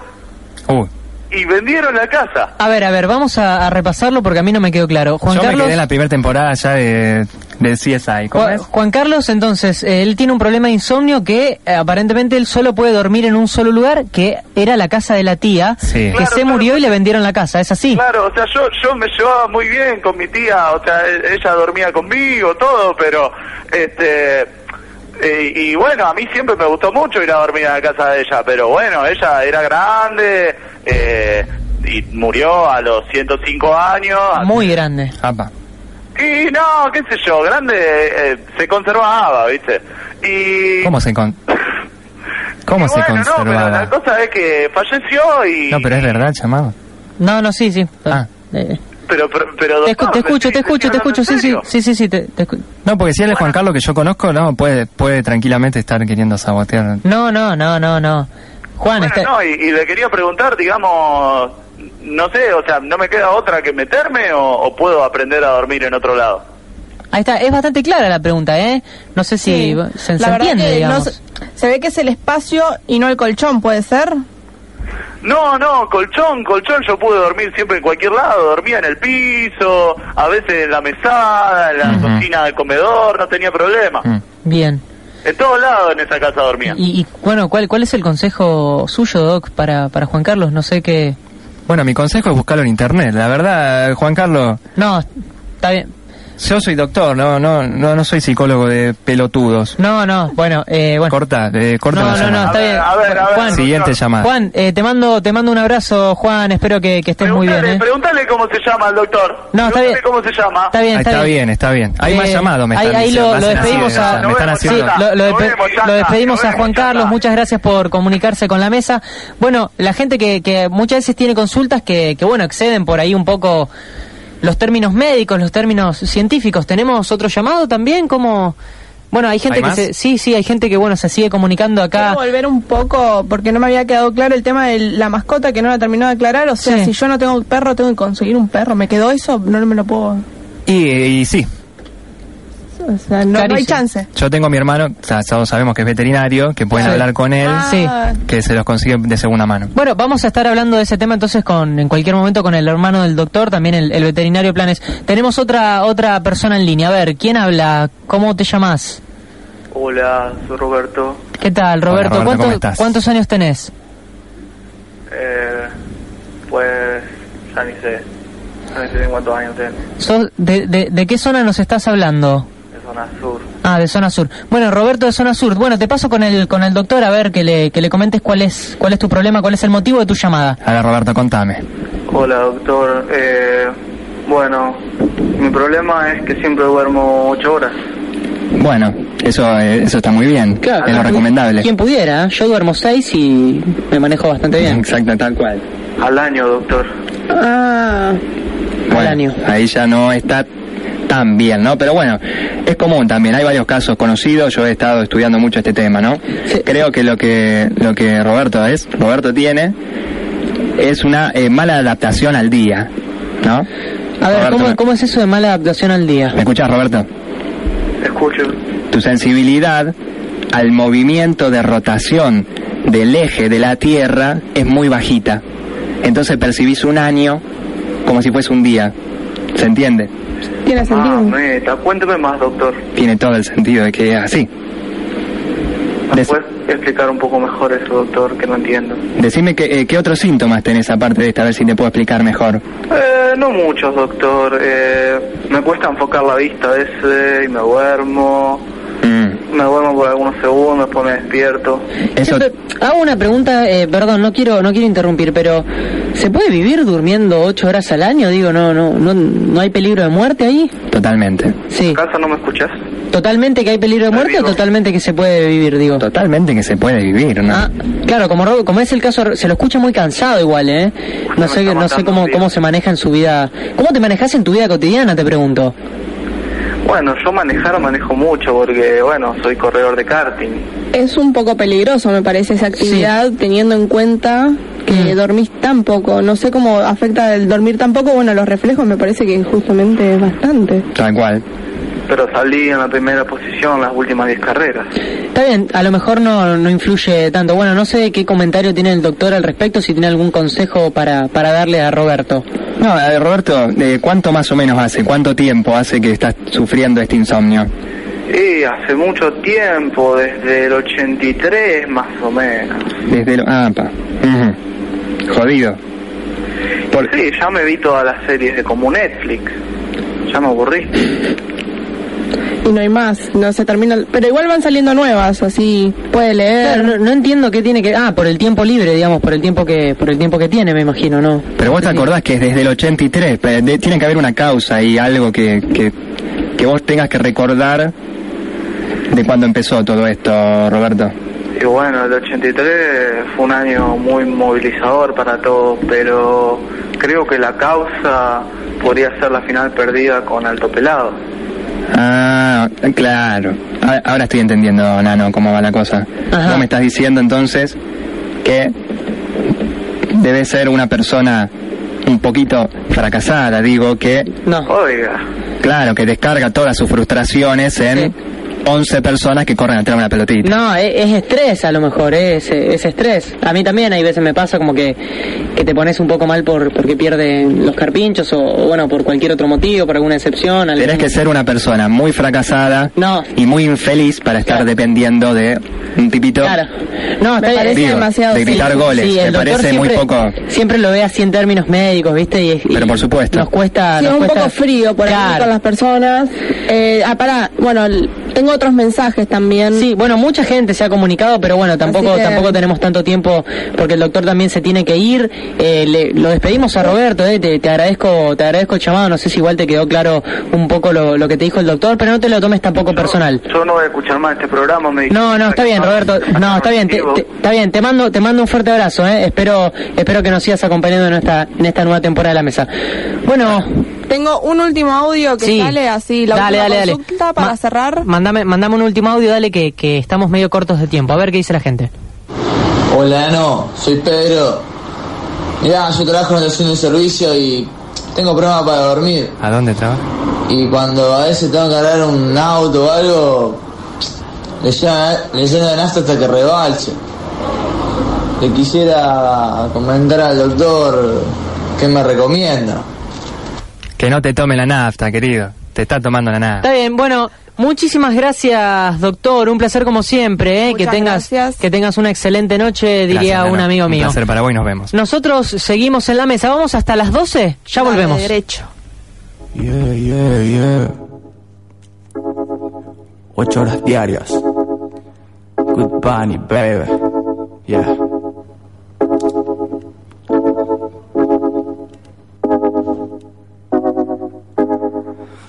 Y vendieron la casa. A ver, a ver, vamos a, a repasarlo porque a mí no me quedó claro. Juan yo me Carlos... quedé en la primera temporada ya de, del CSI. ¿Cómo Juan, es? Juan Carlos, entonces, eh, él tiene un problema de insomnio que eh, aparentemente él solo puede dormir en un solo lugar, que era la casa de la tía, Sí. que Claro, se claro. murió y le vendieron la casa, ¿es así? Claro, o sea, yo, yo me llevaba muy bien con mi tía, o sea, e- ella dormía conmigo, todo, pero, este, eh, y bueno, a mí siempre me gustó mucho ir a dormir a la casa de ella, pero bueno, ella era grande, eh, y murió a los 105 años. Muy grande. Apa. Y no, qué sé yo, grande eh, se conservaba, ¿viste? Y, ¿Cómo se con... ¿Cómo y se bueno, no, pero conservaba? la cosa es que falleció y... No, pero es verdad el llamado. No, no, sí, sí. Ah. Eh, Pero, pero, pero, te, escu- doctor, te escucho, ¿me te escucho, te escucho, sí, sí, sí, sí, sí, te, te No, porque si él es Juan Carlos que yo conozco, no, puede, puede tranquilamente estar queriendo sabotear. No, no, no, no, no. Juan, Bueno, está... no, y, y le quería preguntar, digamos, no sé, o sea, ¿no me queda otra que meterme o, o puedo aprender a dormir en otro lado? Ahí está, es bastante clara la pregunta, ¿eh? No sé si Sí. se, entiende, no digamos. se, se ve que es el espacio y no el colchón, ¿puede ser? No, no, colchón, colchón, yo pude dormir siempre en cualquier lado, dormía en el piso, a veces en la mesada, en la cocina del comedor, no tenía problema. Bien. En todos lados en esa casa dormía. Y, y, bueno, ¿cuál, ¿cuál es el consejo suyo, Doc, para, para Juan Carlos? No sé qué... Bueno, mi consejo es buscarlo en internet. La verdad, Juan Carlos, No, está bien. Yo soy doctor, no, no, no, no soy psicólogo de pelotudos. No, no, bueno, eh, bueno. Corta, eh, corta No, la no, no, está bien. A ver, a ver, Juan, Siguiente llamada. Juan, eh, te mando te mando un abrazo, Juan. Espero que, que estés muy bien, Preguntale, ¿eh? preguntale cómo se llama el doctor. No, está bien. cómo se llama. Está bien, está, está bien. bien, está bien. Hay Eh, más llamados, me ahí, están ahí diciendo, lo, despedimos a, sea, me están sí, haciendo... lo, lo Nos despe- vemos, chata, lo despedimos a Juan chata. Carlos. Muchas gracias por comunicarse con la mesa. Bueno, la gente que, que muchas veces tiene consultas que, que bueno exceden por ahí un poco los términos médicos, los términos científicos. Tenemos otro llamado también, como bueno, hay gente ¿Hay que más? se, sí, sí, hay gente que bueno se sigue comunicando acá. Quiero volver un poco, porque no me había quedado claro el tema de la mascota que no la terminó de aclarar. O sea, Sí. si yo no tengo un perro, tengo que conseguir un perro. ¿Me quedó eso? No me lo puedo... Y, y sí, O sea, no, no hay chance. yo tengo a mi hermano, o sea, todos sabemos que es veterinario, que pueden Sí. hablar con él, Sí. Ah, que se los consigue de segunda mano. Bueno, vamos a estar hablando de ese tema entonces con en cualquier momento con el hermano del doctor, también el, el veterinario Planes. Tenemos otra otra persona en línea. A ver, ¿quién habla? ¿Cómo te llamas? Hola, soy Roberto. ¿Qué tal, Roberto? Roberto, ¿cómo ¿Cuántos- estás? ¿Cuántos años tenés? Eh, pues, ya ni sé. Ya ni sé cuántos años tengo. ¿Sos de, de, de qué zona nos estás hablando? De zona sur. Ah, de zona sur. Bueno, Roberto de zona sur. Bueno, te paso con el con el doctor a ver que le que le comentes cuál es cuál es tu problema, cuál es el motivo de tu llamada. A ver, Roberto, contame. Hola, doctor. Eh, bueno, mi problema es que siempre duermo ocho horas. Bueno, eso, eh, eso está muy bien, es lo recomendable. Quien pudiera, yo duermo seis y me manejo bastante bien. Exacto, tal cual. Al año, doctor. Ah, Bueno, año. ahí ya no está tan bien, ¿no? Pero bueno, es común también, hay varios casos conocidos, yo he estado estudiando mucho este tema, ¿no? Creo que lo que lo que Roberto es, Roberto tiene, es una eh, mala adaptación al día, ¿no? A ver, Roberto, ¿cómo, ¿me- ¿cómo es eso de mala adaptación al día? ¿Me escuchas, Roberto? Escucho. Tu sensibilidad al movimiento de rotación del eje de la Tierra es muy bajita. Entonces percibís un año como si fuese un día. ¿Se entiende? Tiene sentido. Ah, meta. Cuénteme más, doctor. Tiene todo el sentido de que es así. ¿Me puedes explicar un poco mejor eso, doctor, que no entiendo? Decime que, eh, qué otros síntomas tenés aparte de esta, a ver si te puedo explicar mejor. Eh, no muchos, doctor. Eh, me cuesta enfocar la vista a veces y me duermo. Mm. Me duermo por algunos segundos, después me despierto. Eso, Siempre- hago una pregunta, eh, perdón, no quiero no quiero interrumpir, pero ¿se puede vivir durmiendo ocho horas al año? Digo, no no no no hay peligro de muerte ahí. totalmente. Sí. ¿Casa no me escuchas? Totalmente que hay peligro de muerte o totalmente que se puede vivir, digo. Totalmente que se puede vivir, ¿no? Ah, claro, como como es el caso, se lo escucha muy cansado igual, ¿eh? No sé no sé cómo cómo se maneja en su vida. ¿Cómo te manejas en tu vida cotidiana? Te pregunto. Bueno, yo manejar manejo mucho porque, bueno, soy corredor de karting. Es un poco peligroso, me parece, esa actividad, teniendo en cuenta que dormís tan poco. No sé cómo afecta el dormir tan poco. Bueno, los reflejos me parece que justamente es bastante. Tal cual. Pero salí en la primera posición las últimas 10 carreras. Está bien, a lo mejor no, no influye tanto. Bueno, no sé qué comentario tiene el doctor al respecto, si tiene algún consejo para, para darle a Roberto. No, eh, Roberto, eh, ¿cuánto más o menos hace? ¿Cuánto tiempo hace que estás sufriendo este insomnio? Y hace mucho tiempo, desde el 83 más o menos. Desde lo... Ah, pa. Ujú. Jodido. Sí, ya me vi todas las series de como Netflix. Ya me aburrí. Y no hay más, no se termina. Pero igual van saliendo nuevas, así puede leer. Claro, no, no entiendo qué tiene que... Ah, por el tiempo libre, digamos, por el tiempo que por el tiempo que tiene, me imagino, ¿no? Pero vos te acordás que es desde el 83, pe- de- tiene que haber una causa y algo que, que, que vos tengas que recordar de cuándo empezó todo esto, Roberto. Y bueno, el 83 fue un año muy movilizador para todos, pero creo que la causa podría ser la final perdida con Alto Pelado. Ah, claro. Ahora estoy entendiendo, Nano, cómo va la cosa. Vos me estás diciendo entonces que debe ser una persona un poquito fracasada, digo, que... No. Oiga. Claro, que descarga todas sus frustraciones en 11 personas que corren atrás de una pelotita. No, es, es estrés a lo mejor, es, es estrés. A mí también hay veces me pasa como que, que te pones un poco mal por porque pierden los carpinchos o, o, bueno, por cualquier otro motivo, por alguna excepción. algún- Tenés que ser una persona muy fracasada y muy infeliz para estar dependiendo de un tipito Claro. No, Me parece Digo, demasiado de gritar goles, Sí, me parece muy siempre- poco. Siempre lo ve así en términos médicos, ¿viste? Y, y Pero por supuesto. Nos cuesta. Sí, nos un cuesta- poco frío por ahí Claro. con las personas. Eh, ah, pará, bueno, tengo otros mensajes también. Sí, bueno, mucha gente se ha comunicado, pero bueno, tampoco que- tampoco tenemos tanto tiempo porque el doctor también se tiene que ir. Eh, le- lo despedimos a Roberto, eh, te, te agradezco te agradezco el llamado, no sé si igual te quedó claro un poco lo, lo que te dijo el doctor, pero no te lo tomes tampoco personal. Yo no voy a escuchar más este programa, me No, no, está bien, Roberto. No, está bien, te- te- está bien. Te mando, te mando un fuerte abrazo. ¿eh? Espero, espero que nos sigas acompañando en esta, en esta nueva temporada de la mesa. Bueno, Tengo un último audio que Sí. sale así, la Dale, última dale, dale. consulta para Ma- cerrar. mandame, mandame un último audio, dale que, que estamos medio cortos de tiempo. A ver qué dice la gente. Hola, no, soy Pedro. Mirá, yo trabajo en la estación de servicio y tengo problemas para dormir. ¿A dónde trabaja? Y cuando a veces tengo que agarrar un auto o algo, le lleno, le nafta hasta que rebalse. Le quisiera comentar al doctor qué me recomienda. Que no te tome la nafta, querido. Te está tomando la nafta. Está bien, bueno, muchísimas gracias, doctor. Un placer como siempre, ¿eh? que tengas que tengas una excelente noche, diría Gracias, un amigo Un mío. placer para vos y nos vemos. Nosotros seguimos en la mesa, vamos hasta las 12, ya volvemos. derecho. Yeah, yeah, yeah. Ocho horas diarias. Good bunny, baby. Yeah.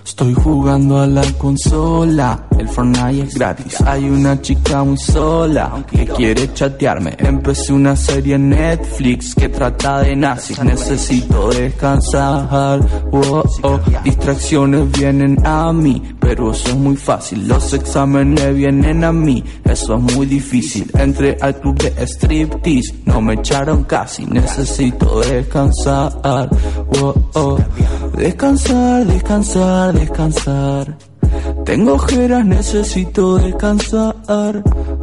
Estoy jugando a la consola, el Fortnite es gratis. Hay una chica muy sola que quiere chatearme. Empecé una serie en Netflix que trata de nazis. Necesito descansar. Oh, oh. Distracciones vienen a mí, pero eso es muy fácil. Los exámenes vienen a mí, eso es muy difícil. Entré al club de striptease, no me echaron casi. Necesito descansar. Oh, oh. Descansar, descansar, descansar. Tengo ojeras, necesito descansar.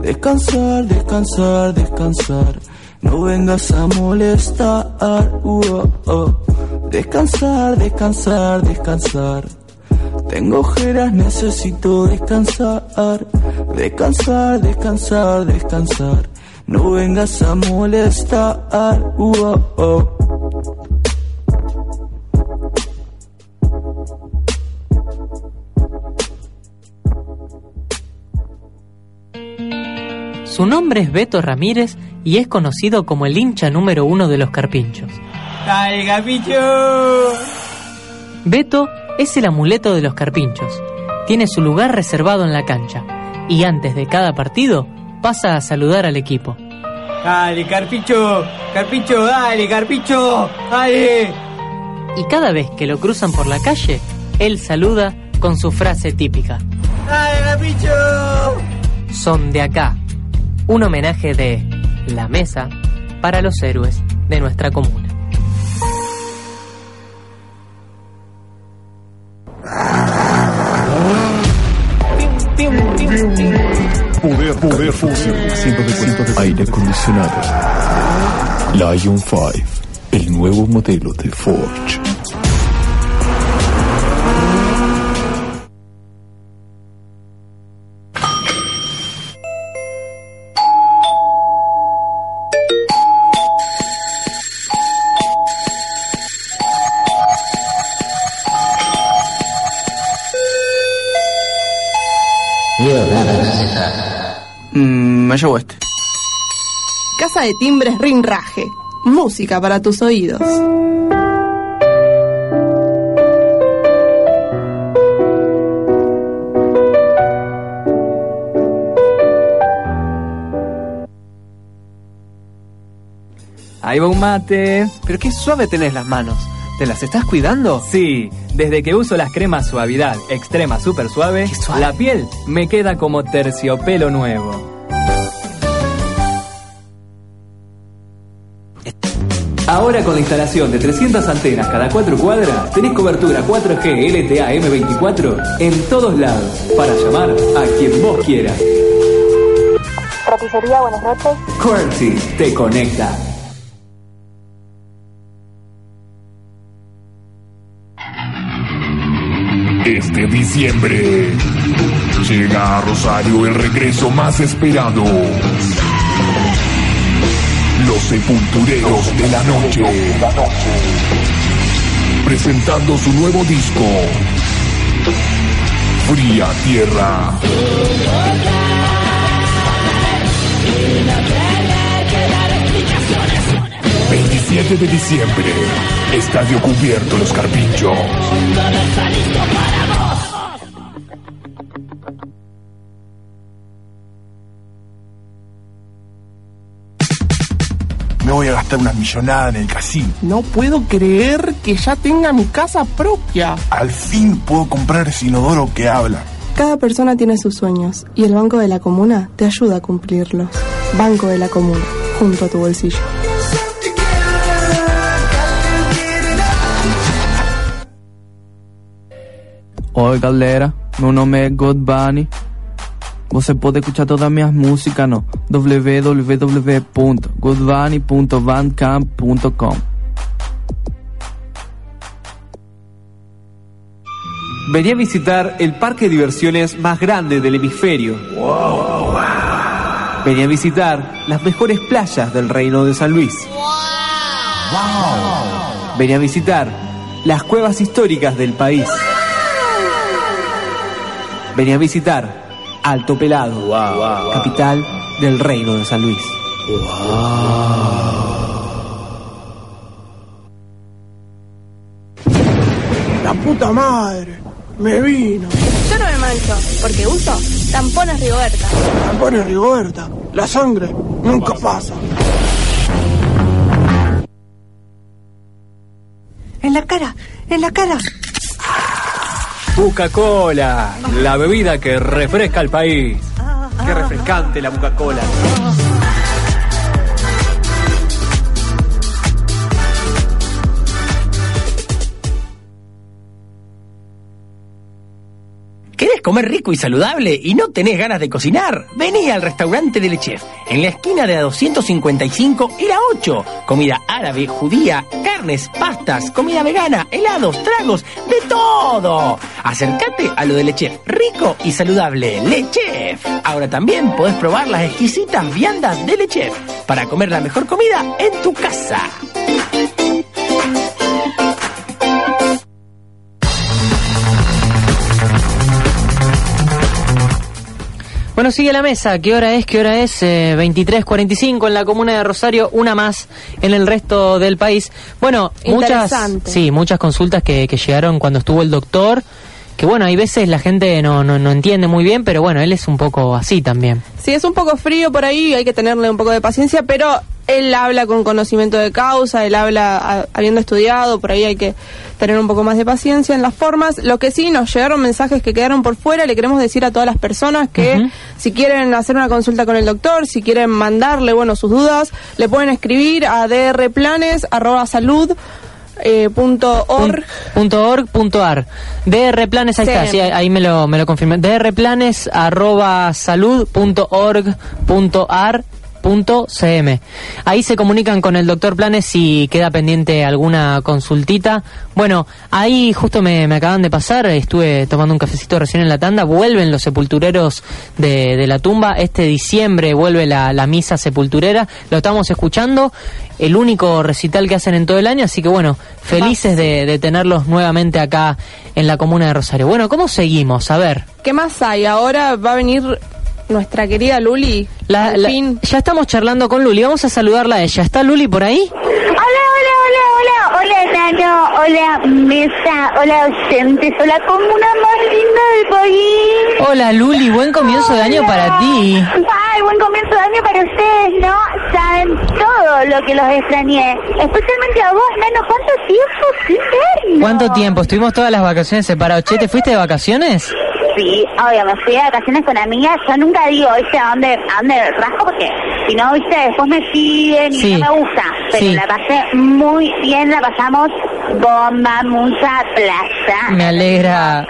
Descansar, descansar, descansar. No vengas a molestar. Uh, oh. Descansar, descansar, descansar. Tengo ojeras, necesito descansar. Descansar, descansar, descansar. No vengas a molestar. Uh, Su nombre es Beto Ramírez y es conocido como el hincha número uno de los carpinchos. ¡Dale, capicho! Beto es el amuleto de los carpinchos. Tiene su lugar reservado en la cancha y antes de cada partido pasa a saludar al equipo. ¡Dale, carpicho! ¡Carpicho, dale, carpicho! ¡Dale! Y cada vez que lo cruzan por la calle, él saluda con su frase típica. ¡Dale, carpicho! Son de acá. Un homenaje de La Mesa para los héroes de nuestra comuna. Poder, poder, función. Aire acondicionado. Lion 5. El nuevo modelo de Forge. me llevo este. Casa de Timbres Rinraje. Música para tus oídos. Ahí va un mate. Pero qué suave tenés las manos. ¿Te las estás cuidando? Sí, desde que uso las cremas Suavidad Extrema Super Suave, suave. la piel me queda como terciopelo nuevo. Ahora con la instalación de 300 antenas cada 4 cuadras, tenés cobertura 4G LTE M24 en todos lados para llamar a quien vos quieras. Roticería, buenas noches. QWERTY te conecta. Este diciembre llega a Rosario el regreso más esperado. Los sepultureros de la noche. Presentando su nuevo disco. Fría Tierra. 27 de diciembre, Estadio Cubierto Los Carpinchos. Me voy a gastar una millonada en el casino. No puedo creer que ya tenga mi casa propia. Al fin puedo comprar ese inodoro que habla. Cada persona tiene sus sueños y el Banco de la Comuna te ayuda a cumplirlos. Banco de la Comuna, junto a tu bolsillo. Oi galera, meu nome é God Bunny. Você pode escuchar todas as minhas músicas no www.goodbunny.bandcamp.com Vení a visitar el parque de diversiones más grande del hemisferio. Vení a visitar las mejores playas del reino de San Luis. Vení a visitar las cuevas históricas del país. Vení a visitar Alto Pelado, capital del reino de San Luis. La puta madre. Me vino. Yo no me mancho, porque uso tampones Rigoberta. Tampones Rigoberta. La sangre nunca pasa. En la cara, en la cara. Coca-Cola, la bebida que refresca al país. Qué refrescante la Coca-Cola. ¿Querés comer rico y saludable y no tenés ganas de cocinar? Vení al restaurante del Chef, en la esquina de la 255 y la 8. Comida árabe, judía, carnes, pastas, comida vegana, helados, tragos, de todo. Acércate a lo del Chef, rico y saludable, Le Chef. Ahora también podés probar las exquisitas viandas del Chef para comer la mejor comida en tu casa. Bueno, sigue la mesa. ¿Qué hora es? ¿Qué hora es? Eh, 23.45 en la comuna de Rosario, una más en el resto del país. Bueno, muchas, sí, muchas consultas que, que llegaron cuando estuvo el doctor. Que bueno, hay veces la gente no, no, no entiende muy bien, pero bueno, él es un poco así también. Sí, es un poco frío por ahí, hay que tenerle un poco de paciencia, pero él habla con conocimiento de causa, él habla a- habiendo estudiado, por ahí hay que tener un poco más de paciencia en las formas. Lo que sí, nos llegaron mensajes que quedaron por fuera, le queremos decir a todas las personas que si quieren hacer una consulta con el doctor, si quieren mandarle, bueno, sus dudas, le pueden escribir a drplanes.salud. Eh, punto org. Punto org, punto ar. DR Planes, ahí Sí. está, sí, ahí me lo, me lo confirmé. DR Planes arroba salud punto org punto ar cm. Ahí se comunican con el doctor Planes si queda pendiente alguna consultita. Bueno, ahí justo me, acaban de pasar, estuve tomando un cafecito recién en la tanda, vuelven los sepultureros de, la tumba, este diciembre vuelve la, la misa sepulturera, lo estamos escuchando, el único recital que hacen en todo el año, así que bueno, felices de, de tenerlos nuevamente acá en la comuna de Rosario. Bueno, ¿cómo seguimos? A ver. ¿Qué más hay? Ahora va a venir nuestra querida Luli. La- la- fin. ya estamos charlando con Luli, vamos a saludarla a ella. ¿Está Luli por ahí? Hola, hola, hola, hola, hola, Nano, hola, mesa, hola, oyentes, hola, comuna más linda del país. Hola Luli, buen comienzo de año para ti. Ay, buen comienzo de año para ustedes, ¿no? Saben todo lo que los extrañé. Especialmente a vos, Nano. ¿Cuánto tiempo sin vernos? ¿Cuánto tiempo? Estuvimos todas las vacaciones separados. Che, ¿te fuiste de vacaciones? Sí, obvio, me fui de vacaciones con amigas. Yo nunca digo, ¿viste? ¿A dónde, a dónde rasco? Porque si no, ¿viste? Después me siguen y Sí. no me gusta. Pero Sí. la pasé muy bien, la pasamos bomba, mucha playa. Me alegra.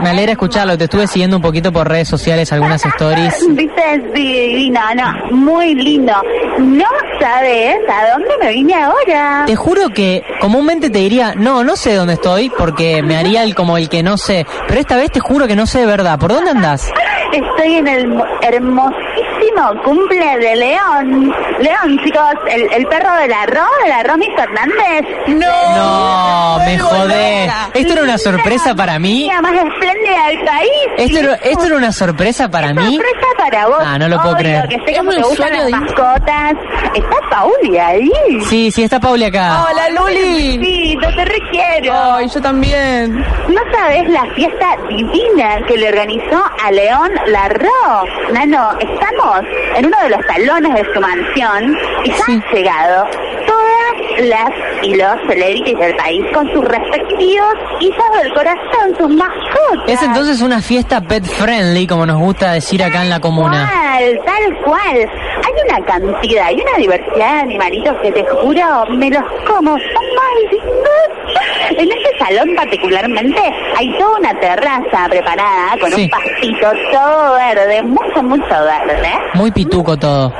Me alegra escucharlo. Te estuve siguiendo un poquito por redes sociales, algunas stories. Viste, sí, divino, no, muy lindo. No sabes a dónde me vine ahora. Te juro que comúnmente te diría, no, no sé dónde estoy, porque me haría el como el que no sé. Pero esta vez te juro que no sé de verdad. ¿Por dónde andás? Estoy en el mo- hermosísimo cumple de León. León, chicos, el, el perro de la Ro, de la Romy Fernández. No, me jodé. ¿Esto era una sorpresa para mí? La más espléndida del país. ¿Esto era, esto era una sorpresa para mí? Sorpresa para vos. Ah, no lo puedo Obvio, creer. que sé cómo te gustan las mascotas. Está Pauli ahí. Sí, sí, está Pauli acá. Hola, Luli. Sí, no te requiero. Ay, yo también. No sabes la fiesta divina que le organizó a León Larro. Nano, estamos en uno de los salones de su mansión y ya han llegado las y los celebrities del país con sus respectivos hijos del corazón, sus mascotas. Es entonces una fiesta pet friendly, como nos gusta decir acá en la comuna. Tal, tal cual. Hay una cantidad y una diversidad de animalitos que te juro, me los como, son más. En este salón particularmente hay toda una terraza preparada con Sí. un pastito todo verde, mucho, mucho verde. Muy pituco todo.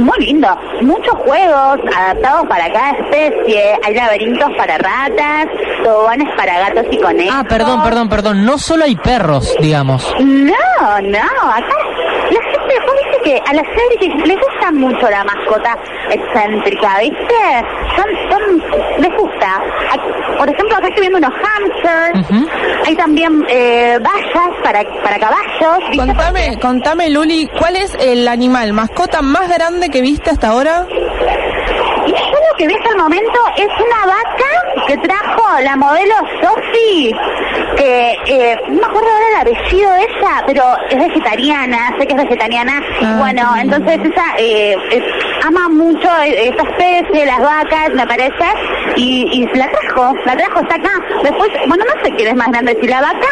Muy lindo. Muchos juegos adaptados para cada especie. Hay laberintos para ratas, toboganes para gatos y conejos. Ah, perdón, perdón, perdón. No solo hay perros, digamos. No, no, acá la gente, vos viste que a las celebrities les gusta mucho la mascota excéntrica, ¿viste? Son, son, les gusta. Por ejemplo, acá estoy viendo unos hamsters, hay también eh, vallas para, para caballos, ¿viste? Contame, contame, Luli, ¿cuál es el animal, mascota más grande que viste hasta ahora? Lo que vi hasta el momento es una vaca que trajo la modelo Sophie, que eh, no me acuerdo ahora el apellido de ella, pero es vegetariana, sé que es vegetariana. bueno, entonces ella eh, eh, ama mucho eh, esta especie, las vacas, me parece, y, y la trajo, la trajo, está acá. Después, bueno, no sé quién es más grande, si la vaca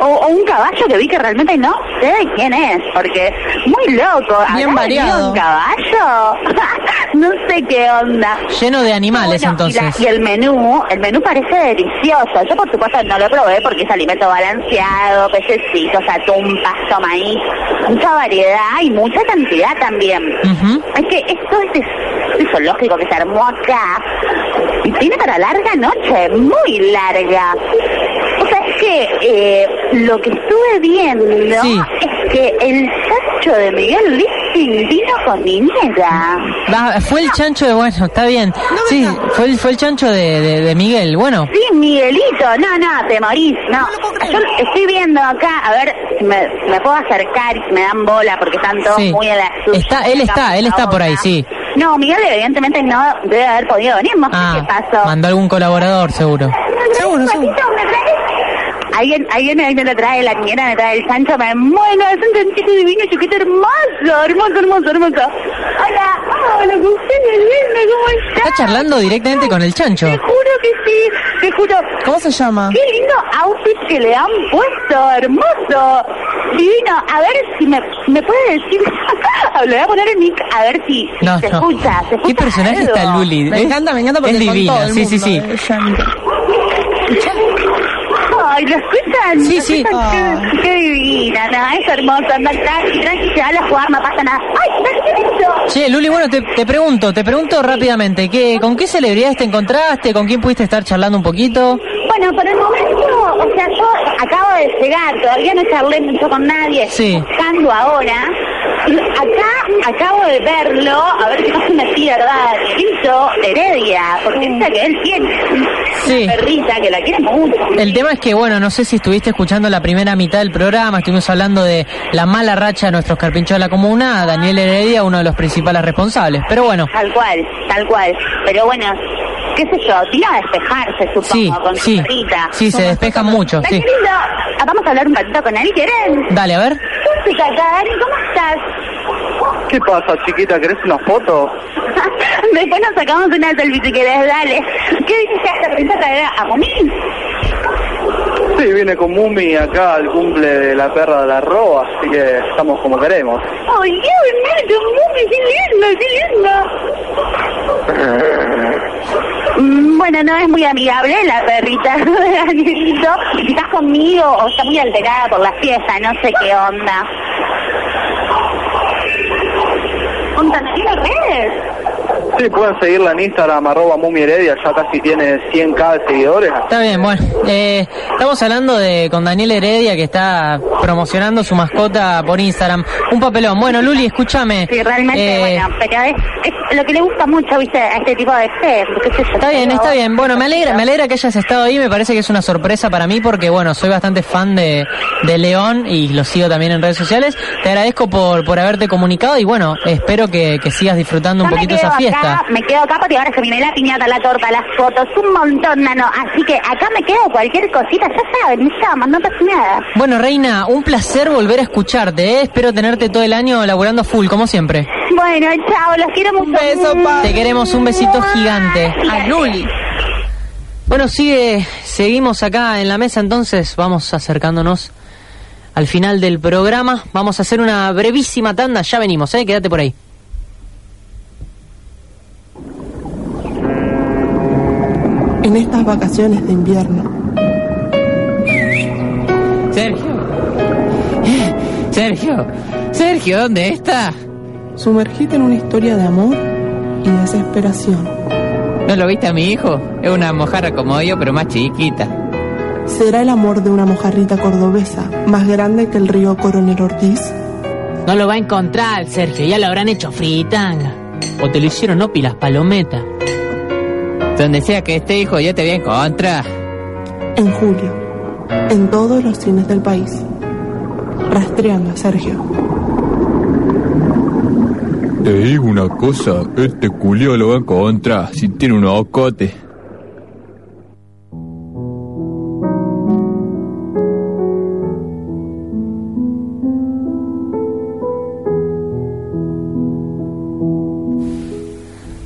o, o un caballo que vi que realmente no sé de quién es, porque muy loco. Bien ¿Habrá venido variado. un caballo? no sé qué onda. Lleno de animales, Bueno, y, entonces. la- y el menú, el menú parece delicioso. Yo por supuesto no lo probé porque es alimento balanceado, pececitos, atún, pasto, maíz, mucha variedad y mucha cantidad también. Es que es de, de zoológico que se armó acá y tiene para larga noche, muy larga. O sea, es que eh, lo que estuve viendo Sí. es que el chancho de Miguel Listing vino con Minera. Va, fue el chancho de, bueno, está bien. Sí, fue el, fue el chancho de, de- de Miguel, bueno. Sí, Miguelito, no, no, te morís, no. Yo estoy viendo acá, a ver si me, me puedo acercar y si me dan bola porque están todos Sí. muy en la suya. Está, él está, él está por ahí, sí. No, Miguel evidentemente no debe haber podido venir, no sé Ah, qué pasó. mandó algún colaborador, seguro. Seguro, seguro. Alguien, alguien, alguien le trae la niñera, me trae el chancho, me bueno, es un chanchito divino, chiquito, hermoso, hermoso, hermoso, hermoso. Hola, hola, ¿cómo ¿cómo estás? Está charlando directamente con el chancho. Te juro que sí, te juro. ¿Cómo se llama? Qué lindo outfit que le han puesto, hermoso, divino. A ver si me, me puede decir, lo voy a poner en mic, a ver si, si No, se no. escucha, se escucha ¿Qué personaje algo. está Luli? Me encanta, me encanta porque es el sí, sí, sí. Ay, ¿lo escuchan? Sí, ¿Lo sí. escuchan? Qué, qué divina, no, es hermoso, anda tranqui, se a jugar, no pasa nada. Ay, ¿qué es eso? Che, Luli, bueno, te, te pregunto, te pregunto rápidamente, ¿qué, ¿con qué celebridades te encontraste? ¿Con quién pudiste estar charlando un poquito? Bueno, por el momento, o sea, yo acabo de llegar, todavía no charlé mucho con nadie, Sí. buscando ahora. Acá acabo de verlo, a ver si no se me Quinto Heredia, porque dice que él tiene Sí. una perrita que la quiere mucho. El tema es que, bueno, no sé si estuviste escuchando la primera mitad del programa, estuvimos hablando de la mala racha de nuestros carpinchos de la comuna, Daniel Heredia, uno de los principales responsables. Pero bueno, Tal cual, tal cual. Pero bueno, qué sé yo, tira a despejarse, supongo, Sí, con sí. su perrita. Sí, se despejan mucho, sí. qué lindo. Ah, Vamos a hablar un ratito con él, ¿quieren? dale, a ver. música acá, Dani, ¿cómo estás? ¿Qué pasa, chiquita? ¿Querés una foto? Después nos sacamos una selfie si querés, dale. ¿Qué dices? ¿Te traer a Mumi? Sí, vine con Mumi acá al cumple de la perra de la roba, así que estamos como queremos. ¡Ay, qué bonito, Mumi! ¡Qué lindo, qué lindo! Mm, Bueno, no es muy amigable la perrita. Quizás conmigo o está muy alterada por la fiesta, no sé qué onda. ¿Con redes? Sí, pueden seguirla en Instagram, arroba Mumi Heredia, ya casi tiene 100k de seguidores. Está bien, bueno. eh, estamos hablando de con Daniel Heredia que está promocionando su mascota por Instagram. Un papelón. Bueno, Luli, escúchame. Sí, realmente, Eh, bueno, pero es, es lo que le gusta mucho, viste, a este tipo de fe. Está bien, está bien. Bueno, me alegra, me alegra que hayas estado ahí. Me parece que es una sorpresa para mí porque, bueno, soy bastante fan de, de León y lo sigo también en redes sociales. Te agradezco por, por haberte comunicado y, bueno, espero que, que sigas disfrutando un poquito esa fiesta. Acá, me quedo acá porque ahora se viene la piñata, la torta, las fotos, un montón, nano. Así que acá me quedo cualquier cosita, ya saben, me llaman, no pasa nada. Bueno, Reina, un placer volver a escucharte. ¿eh? Espero tenerte todo el año laburando full, como siempre. Bueno, chao, los quiero mucho. Un beso, Te queremos un besito gigante. A Luli. Bueno, sigue, seguimos acá en la mesa, entonces vamos acercándonos al final del programa. Vamos a hacer una brevísima tanda, ya venimos, ¿eh? Quédate por ahí. En estas vacaciones de invierno, Sergio. Sergio. Sergio, ¿dónde está? sumergite en una historia de amor y desesperación. ¿No lo viste a mi hijo? Es una mojarra como yo, pero más chiquita. ¿Será el amor de una mojarrita cordobesa más grande que el río Coronel Ortiz? No lo va a encontrar, Sergio, ya lo habrán hecho fritanga. O te lo hicieron opi las palometas. Donde sea que esté, hijo, yo te voy a encontrar. En julio, en todos los cines del país. Rastreando a Sergio. Te digo una cosa, este culio lo va a encontrar si tiene un ocote.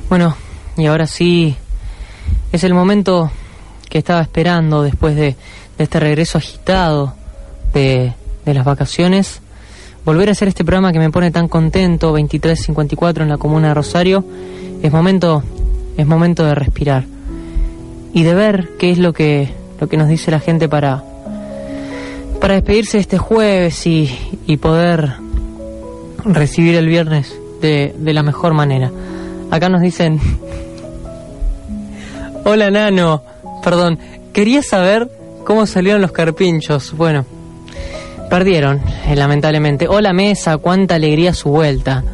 Bueno, y ahora sí es el momento que estaba esperando después de, este regreso agitado de, de las vacaciones. Volver a hacer este programa que me pone tan contento, 2354 en la comuna de Rosario, es momento, es momento de respirar y de ver qué es lo que, lo que nos dice la gente para, para despedirse este jueves y, y poder recibir el viernes de, de la mejor manera. Acá nos dicen, hola Nano, perdón, quería saber cómo salieron los carpinchos. Bueno, perdieron, eh, lamentablemente. Hola Mesa, cuánta alegría su vuelta.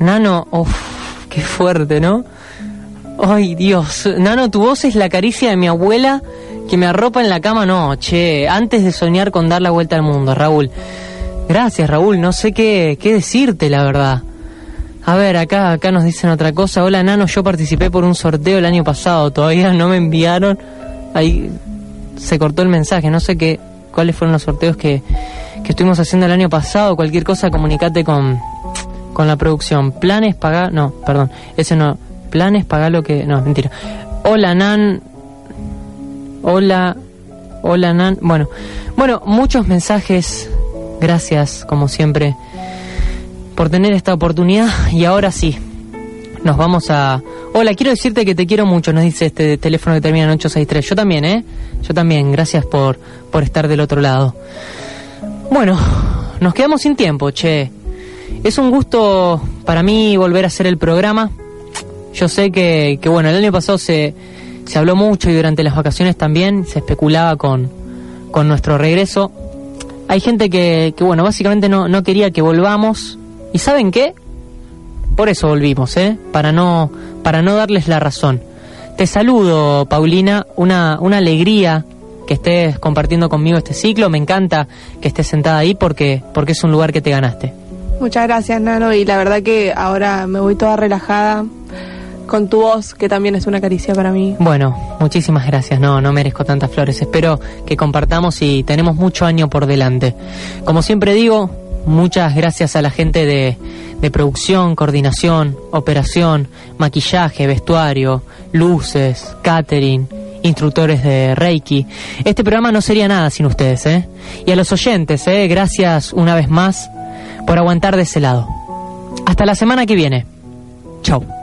Nano, uff, qué fuerte, ¿no? Ay, Dios. Nano, tu voz es la caricia de mi abuela que me arropa en la cama noche, antes de soñar con dar la vuelta al mundo, Raúl. Gracias, Raúl, no sé qué, qué decirte, la verdad. A ver, acá, acá nos dicen otra cosa. Hola, Nano, yo participé por un sorteo el año pasado, todavía no me enviaron. Ahí se cortó el mensaje, no sé qué, cuáles fueron los sorteos que, que estuvimos haciendo el año pasado. Cualquier cosa, comunicate con, con la producción. Planes, pagar, no, perdón, ese no. Planes, pagar lo que, no, mentira. Hola, Nan. Hola, hola, Nan. Bueno, bueno, muchos mensajes. Gracias, como siempre, por tener esta oportunidad. Y ahora sí, nos vamos a... Hola, quiero decirte que te quiero mucho, nos dice este teléfono que termina en 863. Yo también, ¿eh? Yo también, gracias por, por estar del otro lado. Bueno, nos quedamos sin tiempo, che. Es un gusto para mí volver a hacer el programa. Yo sé que, que bueno, el año pasado se, se habló mucho y durante las vacaciones también se especulaba con, con nuestro regreso. Hay gente que, que bueno, básicamente no, no quería que volvamos. ¿Y saben qué? Por eso volvimos, ¿eh? Para no, para no darles la razón. Te saludo, Paulina. Una, una alegría que estés compartiendo conmigo este ciclo. Me encanta que estés sentada ahí porque, porque es un lugar que te ganaste. Muchas gracias, Nano. Y la verdad que ahora me voy toda relajada con tu voz, que también es una caricia para mí. Bueno, muchísimas gracias. No, no merezco tantas flores. Espero que compartamos y tenemos mucho año por delante. Como siempre digo, Muchas gracias a la gente de, de producción, coordinación, operación, maquillaje, vestuario, luces, catering, instructores de Reiki. Este programa no sería nada sin ustedes, ¿eh? Y a los oyentes, ¿eh? Gracias una vez más por aguantar de ese lado. Hasta la semana que viene. Chau.